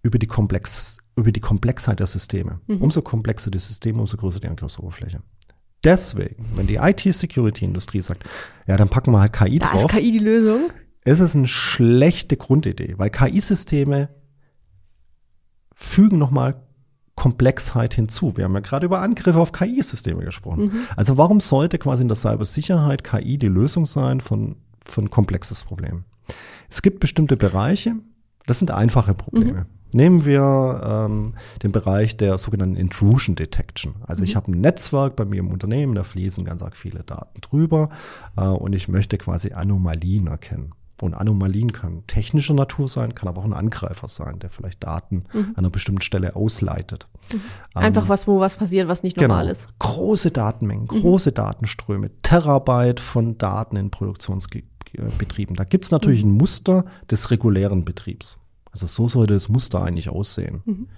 [SPEAKER 1] über die, Komplex, über die Komplexheit der Systeme. Mhm. Umso komplexer die Systeme, umso größer die Angriffsoberfläche. Deswegen, wenn die IT-Security-Industrie sagt, ja, dann packen wir halt KI
[SPEAKER 2] da
[SPEAKER 1] drauf.
[SPEAKER 2] Da ist KI die Lösung
[SPEAKER 1] ist es eine schlechte Grundidee, weil KI-Systeme fügen nochmal Komplexheit hinzu. Wir haben ja gerade über Angriffe auf KI-Systeme gesprochen. Mhm. Also warum sollte quasi in der Cybersicherheit KI die Lösung sein von, von komplexes Problem? Es gibt bestimmte Bereiche, das sind einfache Probleme. Mhm. Nehmen wir ähm, den Bereich der sogenannten Intrusion Detection. Also mhm. ich habe ein Netzwerk bei mir im Unternehmen, da fließen ganz arg viele Daten drüber äh, und ich möchte quasi Anomalien erkennen. Und Anomalien kann technischer Natur sein, kann aber auch ein Angreifer sein, der vielleicht Daten mhm. an einer bestimmten Stelle ausleitet.
[SPEAKER 2] Mhm. Einfach ähm, was, wo was passiert, was nicht normal genau. ist.
[SPEAKER 1] Große Datenmengen, mhm. große Datenströme, Terabyte von Daten in Produktionsbetrieben. Da gibt's natürlich mhm. ein Muster des regulären Betriebs. Also so sollte das Muster eigentlich aussehen. Mhm.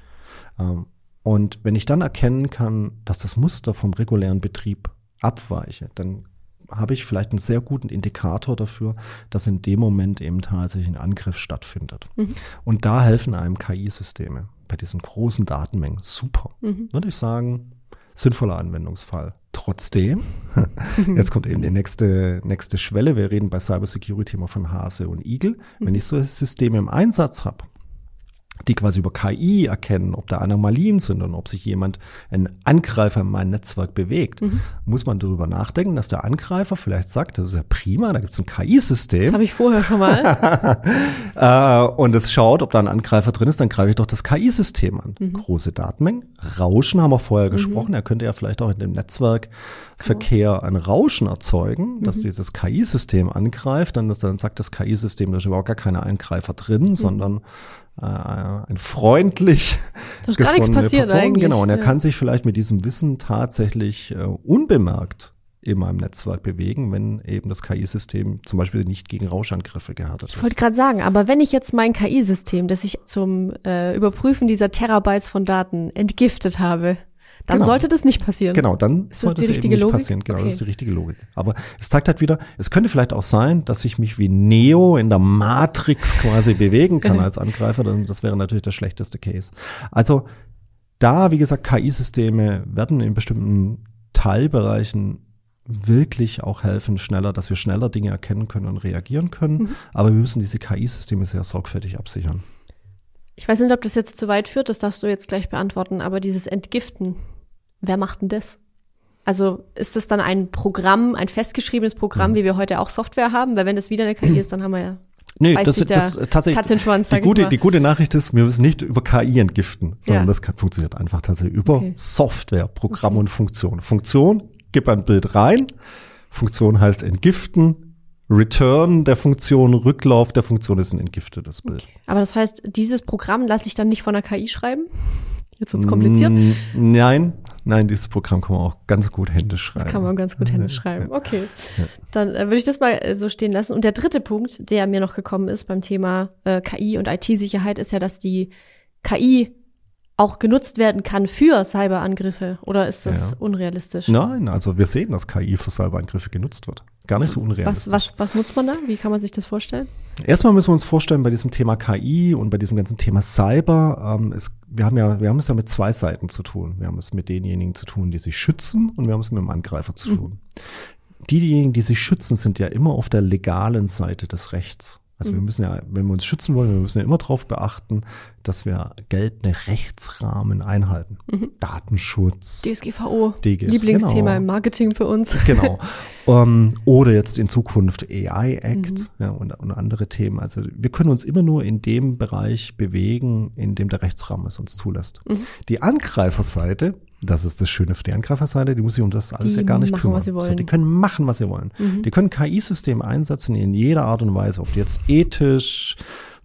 [SPEAKER 1] Ähm, und wenn ich dann erkennen kann, dass das Muster vom regulären Betrieb abweiche, dann habe ich vielleicht einen sehr guten Indikator dafür, dass in dem Moment eben tatsächlich ein Angriff stattfindet. Mhm. Und da helfen einem KI-Systeme bei diesen großen Datenmengen. Super. Mhm. Würde ich sagen, sinnvoller Anwendungsfall. Trotzdem, jetzt kommt eben die nächste, nächste Schwelle. Wir reden bei Cybersecurity immer von Hase und Igel. Wenn mhm. ich so Systeme im Einsatz habe, die quasi über KI erkennen, ob da Anomalien sind und ob sich jemand, ein Angreifer in meinem Netzwerk bewegt, mhm. muss man darüber nachdenken, dass der Angreifer vielleicht sagt, das ist ja prima, da gibt es ein KI-System. Das
[SPEAKER 2] habe ich vorher schon mal.
[SPEAKER 1] äh, und es schaut, ob da ein Angreifer drin ist, dann greife ich doch das KI-System an. Mhm. Große Datenmengen. Rauschen haben wir vorher mhm. gesprochen. Er könnte ja vielleicht auch in dem Netzwerkverkehr ein Rauschen erzeugen, dass mhm. dieses KI-System angreift, dann, dass dann sagt das KI-System, da ist überhaupt gar keine Angreifer drin, mhm. sondern äh, ein freundlich
[SPEAKER 2] das gar nichts passiert Person. Eigentlich.
[SPEAKER 1] Genau, und er ja. kann sich vielleicht mit diesem Wissen tatsächlich äh, unbemerkt in meinem Netzwerk bewegen, wenn eben das KI-System zum Beispiel nicht gegen Rauschangriffe gehärtet
[SPEAKER 2] ist. Ich wollte gerade sagen, aber wenn ich jetzt mein KI-System, das ich zum äh, Überprüfen dieser Terabytes von Daten entgiftet habe, dann genau. sollte das nicht passieren.
[SPEAKER 1] Genau, dann ist sollte das die richtige eben nicht Logik? passieren. Genau, okay. das ist die richtige Logik. Aber es zeigt halt wieder, es könnte vielleicht auch sein, dass ich mich wie Neo in der Matrix quasi bewegen kann als Angreifer. Das wäre natürlich der schlechteste Case. Also da, wie gesagt, KI-Systeme werden in bestimmten Teilbereichen wirklich auch helfen, schneller, dass wir schneller Dinge erkennen können und reagieren können. Mhm. Aber wir müssen diese KI-Systeme sehr sorgfältig absichern.
[SPEAKER 2] Ich weiß nicht, ob das jetzt zu weit führt, das darfst du jetzt gleich beantworten, aber dieses Entgiften, wer macht denn das? Also ist das dann ein Programm, ein festgeschriebenes Programm, mhm. wie wir heute auch Software haben? Weil wenn das wieder eine KI ist, dann haben wir ja
[SPEAKER 1] Nee, das, das tatsächlich die gute, die gute Nachricht ist, wir müssen nicht über KI entgiften, sondern ja. das kann, funktioniert einfach tatsächlich über okay. Software, Programm okay. und Funktion. Funktion, gib ein Bild rein, Funktion heißt entgiften, Return der Funktion, Rücklauf der Funktion ist ein entgiftetes Bild. Okay.
[SPEAKER 2] Aber das heißt, dieses Programm lasse ich dann nicht von der KI schreiben? Jetzt wird's kompliziert. Mm,
[SPEAKER 1] nein, nein, dieses Programm kann man auch ganz gut händisch schreiben. Das
[SPEAKER 2] kann man ganz gut händisch schreiben. Okay. Dann äh, würde ich das mal äh, so stehen lassen. Und der dritte Punkt, der mir noch gekommen ist beim Thema äh, KI und IT-Sicherheit, ist ja, dass die KI auch genutzt werden kann für Cyberangriffe oder ist das ja. unrealistisch?
[SPEAKER 1] Nein, also wir sehen, dass KI für Cyberangriffe genutzt wird. Gar nicht so unrealistisch.
[SPEAKER 2] Was, was, was nutzt man da? Wie kann man sich das vorstellen?
[SPEAKER 1] Erstmal müssen wir uns vorstellen, bei diesem Thema KI und bei diesem ganzen Thema Cyber, ähm, ist, wir haben ja, wir haben es ja mit zwei Seiten zu tun. Wir haben es mit denjenigen zu tun, die sich schützen und wir haben es mit dem Angreifer zu mhm. tun. Diejenigen, die sich schützen, sind ja immer auf der legalen Seite des Rechts. Also mhm. wir müssen ja, wenn wir uns schützen wollen, wir müssen ja immer darauf beachten, dass wir geltende Rechtsrahmen einhalten. Mhm. Datenschutz.
[SPEAKER 2] DSGVO. DGS, Lieblingsthema genau. im Marketing für uns.
[SPEAKER 1] Genau. um, oder jetzt in Zukunft AI Act mhm. ja, und, und andere Themen. Also wir können uns immer nur in dem Bereich bewegen, in dem der Rechtsrahmen es uns zulässt. Mhm. Die Angreiferseite das ist das Schöne für die Angreiferseite, die muss sich um das alles die ja gar nicht machen, kümmern. Was sie wollen. So, die können machen, was sie wollen. Mhm. Die können KI-Systeme einsetzen in jeder Art und Weise, ob die jetzt ethisch,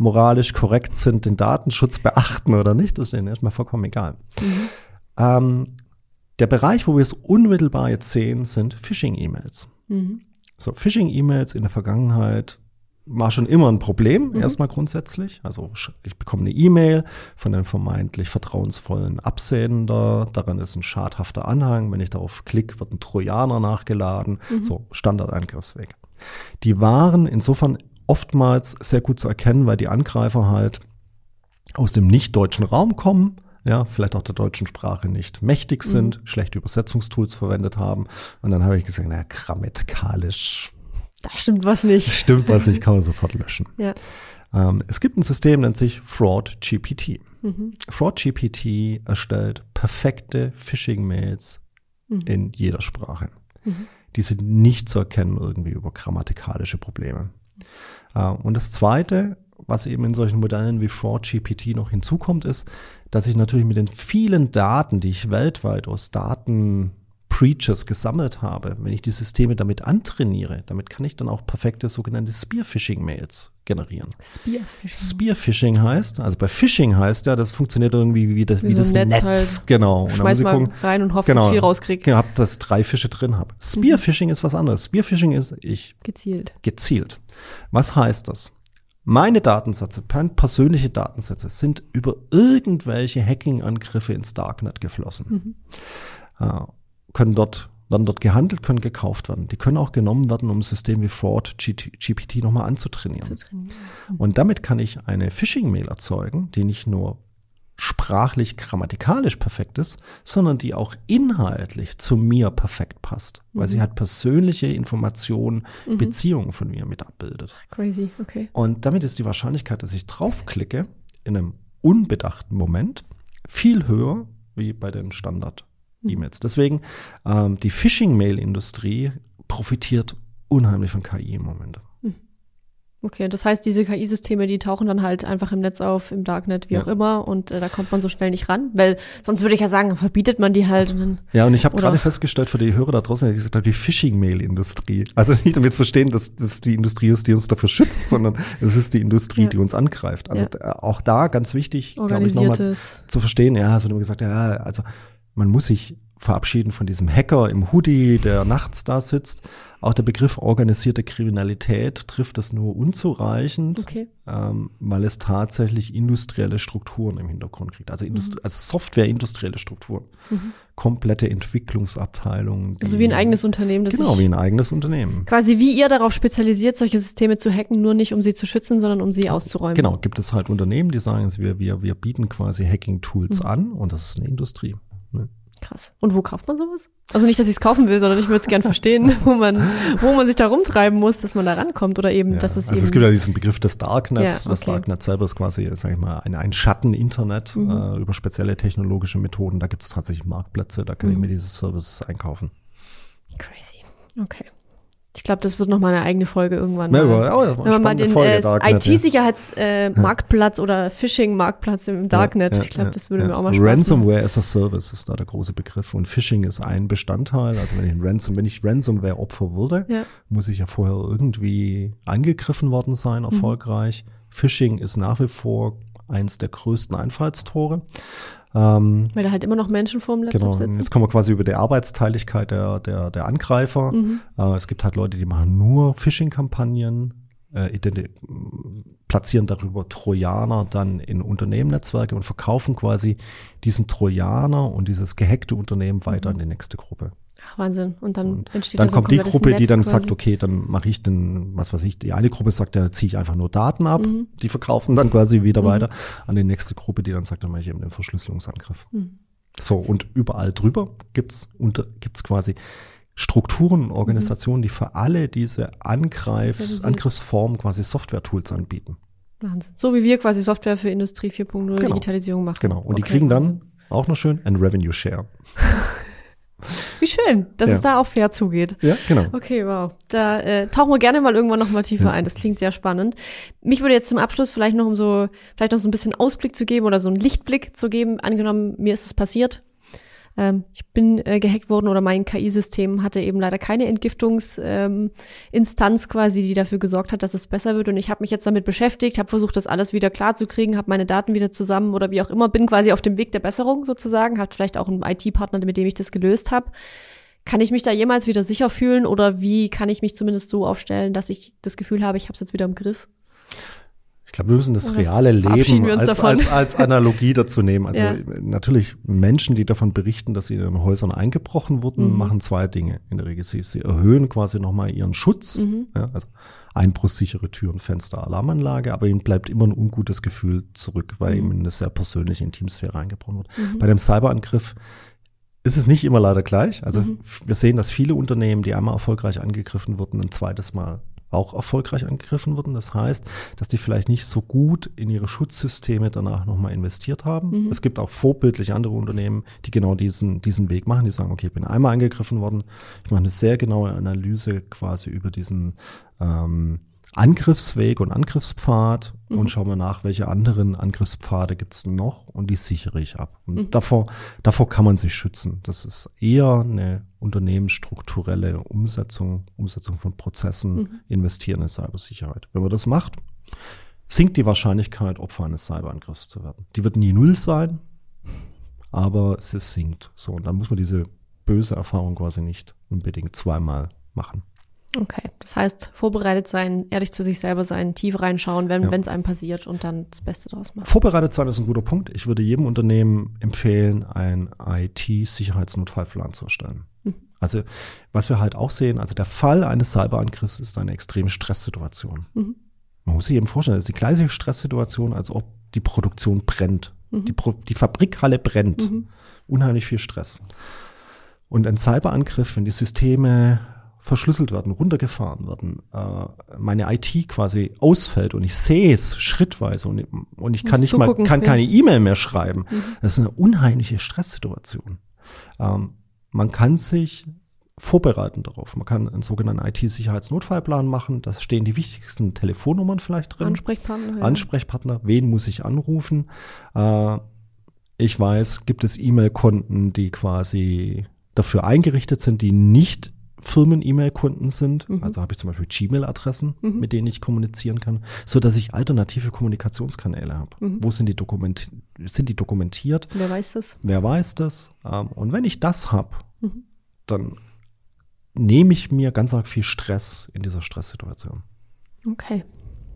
[SPEAKER 1] moralisch korrekt sind, den Datenschutz beachten oder nicht, das ist denen erstmal vollkommen egal. Mhm. Ähm, der Bereich, wo wir es unmittelbar jetzt sehen, sind Phishing-E-Mails. Mhm. So, Phishing-E-Mails in der Vergangenheit war schon immer ein Problem, mhm. erstmal grundsätzlich. Also ich bekomme eine E-Mail von einem vermeintlich vertrauensvollen Absender, daran ist ein schadhafter Anhang. Wenn ich darauf klicke, wird ein Trojaner nachgeladen. Mhm. So, Standardangriffsweg. Die waren insofern oftmals sehr gut zu erkennen, weil die Angreifer halt aus dem nicht-deutschen Raum kommen, ja, vielleicht auch der deutschen Sprache nicht mächtig sind, mhm. schlechte Übersetzungstools verwendet haben. Und dann habe ich gesagt, na, grammatikalisch
[SPEAKER 2] da stimmt was nicht.
[SPEAKER 1] Stimmt was nicht, kann man sofort löschen. Ja. Ähm, es gibt ein System, nennt sich Fraud GPT. Mhm. Fraud GPT erstellt perfekte Phishing-Mails mhm. in jeder Sprache. Mhm. Die sind nicht zu erkennen irgendwie über grammatikalische Probleme. Äh, und das Zweite, was eben in solchen Modellen wie Fraud GPT noch hinzukommt, ist, dass ich natürlich mit den vielen Daten, die ich weltweit aus Daten Creatures gesammelt habe, wenn ich die Systeme damit antrainiere, damit kann ich dann auch perfekte sogenannte Spearfishing-Mails generieren. Spearfishing. Spearfishing heißt, also bei Phishing heißt ja, das funktioniert irgendwie wie das, wie, wie das Netz, Netz halt. genau.
[SPEAKER 2] Und Schmeiß mal gucken, rein und hofft, genau, dass ich viel rauskriege.
[SPEAKER 1] Genau, hab, dass drei Fische drin habe. Spearfishing mhm. ist was anderes. Spearfishing ist ich
[SPEAKER 2] gezielt.
[SPEAKER 1] Gezielt. Was heißt das? Meine Datensätze, persönliche Datensätze, sind über irgendwelche Hacking-Angriffe ins Darknet geflossen. Mhm. Uh, können dort, werden dort gehandelt, können gekauft werden. Die können auch genommen werden, um ein System wie Fraud GPT nochmal anzutrainieren. Und damit kann ich eine Phishing-Mail erzeugen, die nicht nur sprachlich, grammatikalisch perfekt ist, sondern die auch inhaltlich zu mir perfekt passt, weil mhm. sie halt persönliche Informationen, mhm. Beziehungen von mir mit abbildet.
[SPEAKER 2] Crazy, okay.
[SPEAKER 1] Und damit ist die Wahrscheinlichkeit, dass ich draufklicke in einem unbedachten Moment viel höher wie bei den Standard E-Mails. Deswegen, ähm, die Phishing-Mail-Industrie profitiert unheimlich von KI im Moment. Hm.
[SPEAKER 2] Okay, das heißt, diese KI-Systeme, die tauchen dann halt einfach im Netz auf, im Darknet, wie
[SPEAKER 1] Ja.
[SPEAKER 2] auch immer, und äh, da kommt man so schnell nicht ran, weil sonst würde ich ja sagen, verbietet man die halt. Und dann,
[SPEAKER 1] Ja, und ich habe gerade festgestellt für die Hörer da draußen, die gesagt, die Phishing-Mail-Industrie. Also nicht damit verstehen, dass das die Industrie ist, die uns dafür schützt, sondern es ist die Industrie,
[SPEAKER 2] Ja.
[SPEAKER 1] die uns angreift. Also
[SPEAKER 2] Ja.
[SPEAKER 1] da- auch da ganz wichtig, glaube ich, nochmal zu verstehen. Ja, es wird immer gesagt, ja, also man muss sich verabschieden von diesem Hacker im Hoodie, der nachts da sitzt. Auch der Begriff organisierte Kriminalität trifft das nur unzureichend,
[SPEAKER 2] Okay.
[SPEAKER 1] ähm, weil es tatsächlich industrielle Strukturen im Hintergrund kriegt. Also, Industri
[SPEAKER 2] Mhm.
[SPEAKER 1] also Software-industrielle Strukturen. Komplette Entwicklungsabteilungen.
[SPEAKER 2] Also wie ein eigenes Unternehmen, das
[SPEAKER 1] Genau, wie ein eigenes Unternehmen.
[SPEAKER 2] quasi wie ihr darauf spezialisiert, solche Systeme zu hacken, nur nicht um sie zu schützen, sondern um sie auszuräumen.
[SPEAKER 1] Genau, gibt es halt Unternehmen, die sagen, wir, wir, wir bieten quasi Hacking-Tools
[SPEAKER 2] Mhm.
[SPEAKER 1] an und das ist eine Industrie. Ne?
[SPEAKER 2] Krass. Und wo kauft man sowas? Also nicht, dass ich es kaufen will, sondern ich würde es gern verstehen, wo man, wo man sich da rumtreiben muss, dass man da rankommt oder eben,
[SPEAKER 1] Ja,
[SPEAKER 2] dass es
[SPEAKER 1] also
[SPEAKER 2] eben.
[SPEAKER 1] es gibt ja diesen Begriff des Darknets.
[SPEAKER 2] Ja,
[SPEAKER 1] Das
[SPEAKER 2] okay.
[SPEAKER 1] Darknet selber ist quasi, sage ich mal, ein, ein Schatten-Internet
[SPEAKER 2] Mhm.
[SPEAKER 1] äh, über spezielle technologische Methoden. Da gibt es tatsächlich Marktplätze, da kann ich
[SPEAKER 2] Mhm.
[SPEAKER 1] mir diese Services einkaufen.
[SPEAKER 2] Crazy. Okay. Ich glaube, das wird noch mal eine eigene Folge irgendwann.
[SPEAKER 1] Ja,
[SPEAKER 2] mal.
[SPEAKER 1] eine
[SPEAKER 2] Wenn man mal den
[SPEAKER 1] Folge,
[SPEAKER 2] äh,
[SPEAKER 1] ja.
[SPEAKER 2] IT-Sicherheitsmarktplatz oder Phishing-Marktplatz im Darknet,
[SPEAKER 1] Ja,
[SPEAKER 2] ich glaube, das würde mir auch mal Spaß machen.
[SPEAKER 1] Ransomware as a Service ist da der große Begriff und Phishing ist ein Bestandteil. Also wenn ich Ransom, wenn ich Ransomware-Opfer wurde, muss ich ja vorher irgendwie angegriffen worden
[SPEAKER 2] Mhm.
[SPEAKER 1] sein, erfolgreich. Phishing ist nach wie vor eins der größten Einfallstore. Ähm,
[SPEAKER 2] Weil da halt immer noch Menschen vorm Laptop
[SPEAKER 1] Genau,
[SPEAKER 2] sitzen.
[SPEAKER 1] jetzt kommen wir quasi über die Arbeitsteiligkeit der, der, der Angreifer.
[SPEAKER 2] Mhm.
[SPEAKER 1] Äh, es gibt halt Leute, die machen nur Phishing-Kampagnen, äh, platzieren darüber Trojaner dann in Unternehmennetzwerke und verkaufen quasi diesen Trojaner und dieses gehackte Unternehmen weiter an die nächste Gruppe.
[SPEAKER 2] Ach, Wahnsinn. Und dann entsteht
[SPEAKER 1] Dann kommt die Gruppe, die dann
[SPEAKER 2] quasi.
[SPEAKER 1] sagt, okay, dann mache ich den, was weiß ich, die eine Gruppe sagt, ja, da ziehe ich einfach nur Daten ab,
[SPEAKER 2] Mhm.
[SPEAKER 1] die verkaufen dann quasi wieder
[SPEAKER 2] Mhm.
[SPEAKER 1] weiter an die nächste Gruppe, die dann sagt, dann mache ich eben den Verschlüsselungsangriff.
[SPEAKER 2] Mhm.
[SPEAKER 1] So, und überall drüber gibt's unter, gibt's quasi Strukturen Organisationen, die für alle diese
[SPEAKER 2] Spezialisiert.
[SPEAKER 1] Angriffsformen quasi Software-Tools anbieten.
[SPEAKER 2] Wahnsinn. So wie wir quasi Software für Industrie 4.0
[SPEAKER 1] Genau.
[SPEAKER 2] Digitalisierung machen.
[SPEAKER 1] Genau. Und die
[SPEAKER 2] Okay,
[SPEAKER 1] kriegen dann
[SPEAKER 2] Wahnsinn.
[SPEAKER 1] auch noch schön ein Revenue Share.
[SPEAKER 2] Wie schön, dass
[SPEAKER 1] Ja.
[SPEAKER 2] es da auch fair zugeht.
[SPEAKER 1] Ja, genau.
[SPEAKER 2] Okay, wow. Da äh, tauchen wir gerne mal irgendwann noch mal tiefer
[SPEAKER 1] Ja.
[SPEAKER 2] ein. Das klingt sehr spannend. Mich würde jetzt zum Abschluss vielleicht noch um so, vielleicht noch so ein bisschen Ausblick zu geben oder so einen Lichtblick zu geben. Angenommen, mir ist es passiert. Ähm, ich bin äh, gehackt worden oder mein KI-System hatte eben leider keine Entgiftungsinstanz ähm, quasi, die dafür gesorgt hat, dass es besser wird. Und ich habe mich jetzt damit beschäftigt, habe versucht, das alles wieder klar zu kriegen, habe meine Daten wieder zusammen oder wie auch immer, bin quasi auf dem Weg der Besserung sozusagen, habe vielleicht auch einen IT-Partner, mit dem ich das gelöst habe. Kann ich mich da jemals wieder sicher fühlen oder wie kann ich mich zumindest so aufstellen, dass ich das Gefühl habe, ich habe es jetzt wieder im Griff?
[SPEAKER 1] Ich glaube, wir müssen das reale Leben als, als, als Analogie dazu nehmen. Also
[SPEAKER 2] Ja.
[SPEAKER 1] natürlich Menschen, die davon berichten, dass sie in ihren Häusern eingebrochen wurden,
[SPEAKER 2] Mhm.
[SPEAKER 1] machen zwei Dinge in der Regel. Sie, sie erhöhen quasi nochmal ihren Schutz,
[SPEAKER 2] Mhm.
[SPEAKER 1] ja, also einbruchsichere Türen, Fenster, Alarmanlage, aber ihnen bleibt immer ein ungutes Gefühl zurück, weil
[SPEAKER 2] Mhm.
[SPEAKER 1] ihm in eine sehr persönliche Intimsphäre eingebrochen wird.
[SPEAKER 2] Mhm.
[SPEAKER 1] Bei dem Cyberangriff ist es nicht immer leider gleich. Also
[SPEAKER 2] Mhm.
[SPEAKER 1] wir sehen, dass viele Unternehmen, die einmal erfolgreich angegriffen wurden, ein zweites Mal auch erfolgreich angegriffen wurden. Das heißt, dass die vielleicht nicht so gut in ihre Schutzsysteme danach nochmal investiert haben.
[SPEAKER 2] Mhm.
[SPEAKER 1] Es gibt auch vorbildlich andere Unternehmen, die genau diesen, diesen Weg machen. Die sagen, okay, ich bin einmal angegriffen worden. Ich mache eine sehr genaue Analyse quasi über diesen ähm, Angriffsweg und Angriffspfad
[SPEAKER 2] Mhm.
[SPEAKER 1] und schaue mir nach, welche anderen Angriffspfade gibt's noch und die sichere ich ab. Und
[SPEAKER 2] Mhm.
[SPEAKER 1] davor, davor kann man sich schützen. Das ist eher eine unternehmensstrukturelle Umsetzung, Umsetzung von Prozessen,
[SPEAKER 2] Mhm.
[SPEAKER 1] investieren in Cybersicherheit. Wenn man das macht, sinkt die Wahrscheinlichkeit, Opfer eines Cyberangriffs zu werden. Die wird nie null sein, aber ist sinkt. So, und dann muss man diese böse Erfahrung quasi nicht unbedingt zweimal machen.
[SPEAKER 2] Okay, das heißt, vorbereitet sein, ehrlich zu sich selber sein, tief reinschauen, wenn
[SPEAKER 1] Ja.
[SPEAKER 2] es einem passiert und dann das Beste draus machen.
[SPEAKER 1] Vorbereitet sein ist ein guter Punkt. Ich würde jedem Unternehmen empfehlen, einen IT-Sicherheitsnotfallplan zu erstellen.
[SPEAKER 2] Mhm.
[SPEAKER 1] Also, was wir halt auch sehen, also der Fall eines Cyberangriffs ist eine extreme Stresssituation.
[SPEAKER 2] Mhm.
[SPEAKER 1] Man muss sich eben vorstellen, das ist die gleiche Stresssituation, als ob die Produktion brennt.
[SPEAKER 2] Mhm.
[SPEAKER 1] Die, Pro die Fabrikhalle brennt.
[SPEAKER 2] Mhm.
[SPEAKER 1] Unheimlich viel Stress. Und ein Cyberangriff, wenn die Systeme verschlüsselt werden, runtergefahren werden, äh, meine IT quasi ausfällt und ich sehe es schrittweise und, und ich kann
[SPEAKER 2] Musst
[SPEAKER 1] nicht mal, kann keine E-Mail mehr schreiben.
[SPEAKER 2] Mhm.
[SPEAKER 1] Das ist eine unheimliche Stresssituation. Ähm, man kann sich vorbereiten darauf. Man kann einen sogenannten IT-Sicherheitsnotfallplan machen. Da stehen die wichtigsten Telefonnummern vielleicht drin.
[SPEAKER 2] Ansprechpartner.
[SPEAKER 1] Ja. Ansprechpartner. Wen muss ich anrufen? Äh, ich weiß, gibt es E-Mail-Konten, die quasi dafür eingerichtet sind, die nicht Firmen-E-Mail-Kunden sind. Mhm. Also habe ich zum Beispiel Gmail-Adressen, mhm. mit denen ich kommunizieren kann, so dass ich alternative Kommunikationskanäle habe. Mhm. Wo sind die, Dokument sind die dokumentiert?
[SPEAKER 2] Wer weiß das?
[SPEAKER 1] Wer weiß das? Ähm, und wenn ich das habe, mhm. dann nehme ich mir ganz arg viel Stress in dieser Stresssituation.
[SPEAKER 2] Okay.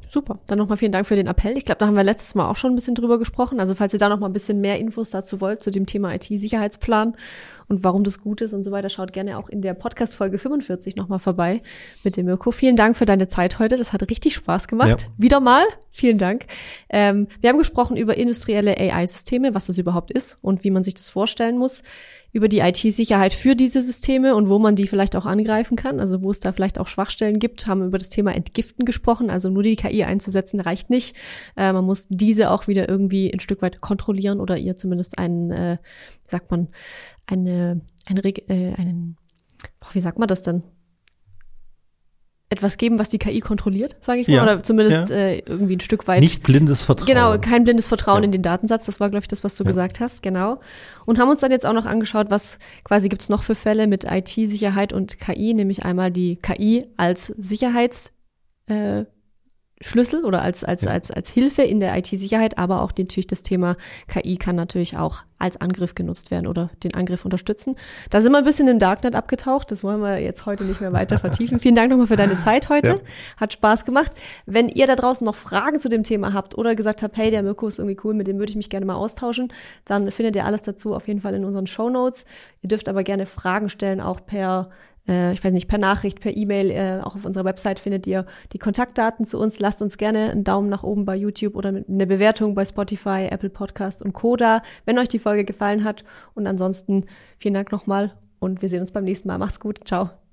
[SPEAKER 2] Super. Dann nochmal vielen Dank für den Appell. Ich glaube, da haben wir letztes Mal auch schon ein bisschen drüber gesprochen. Also falls ihr da nochmal ein bisschen mehr Infos dazu wollt, zu dem Thema IT-Sicherheitsplan und warum das gut ist und so weiter, schaut gerne auch in der Podcast-Folge 45 nochmal vorbei mit dem Mirko. Vielen Dank für deine Zeit heute. Das hat richtig Spaß gemacht. Ja. Wieder mal. Vielen Dank. Ähm, wir haben gesprochen über industrielle AI-Systeme, was das überhaupt ist und wie man sich das vorstellen muss über die IT-Sicherheit für diese Systeme und wo man die vielleicht auch angreifen kann, also wo es da vielleicht auch Schwachstellen gibt, haben über das Thema Entgiften gesprochen. Also nur die KI einzusetzen reicht nicht. Äh, man muss diese auch wieder irgendwie ein Stück weit kontrollieren oder ihr zumindest einen, äh, sagt man, eine, eine, äh, einen, wie sagt man das denn? etwas geben, was die KI kontrolliert, sage ich mal, ja, oder zumindest ja. äh, irgendwie ein Stück weit.
[SPEAKER 1] Nicht blindes Vertrauen.
[SPEAKER 2] Genau, kein blindes Vertrauen ja. in den Datensatz. Das war, glaube ich, das, was du gesagt hast, genau. Und haben uns dann jetzt auch noch angeschaut, was quasi gibt's noch für Fälle mit IT-Sicherheit und KI, nämlich einmal die KI als Sicherheits äh, Schlüssel oder als, als, ja. als, als Hilfe in der IT-Sicherheit, aber auch natürlich das Thema KI kann natürlich auch als Angriff genutzt werden oder den Angriff unterstützen. Da sind wir ein bisschen im Darknet abgetaucht. Das wollen wir jetzt heute nicht mehr weiter vertiefen. Vielen Dank nochmal für deine Zeit heute. Ja. Hat Spaß gemacht. Wenn ihr da draußen noch Fragen zu dem Thema habt oder gesagt habt, hey, der Mirko ist irgendwie cool, mit dem würde ich mich gerne mal austauschen, dann findet ihr alles dazu auf jeden Fall in unseren Show Notes. Ihr dürft aber gerne Fragen stellen, auch per äh, ich weiß nicht, per Nachricht, per E-Mail, äh, auch auf unserer Website findet ihr die Kontaktdaten zu uns. Lasst uns gerne einen Daumen nach oben bei YouTube oder eine Bewertung bei Spotify, Apple Podcast und Coda, wenn euch die Folge gefallen hat. Und ansonsten vielen Dank nochmal und wir sehen uns beim nächsten Mal. Macht's gut. Ciao.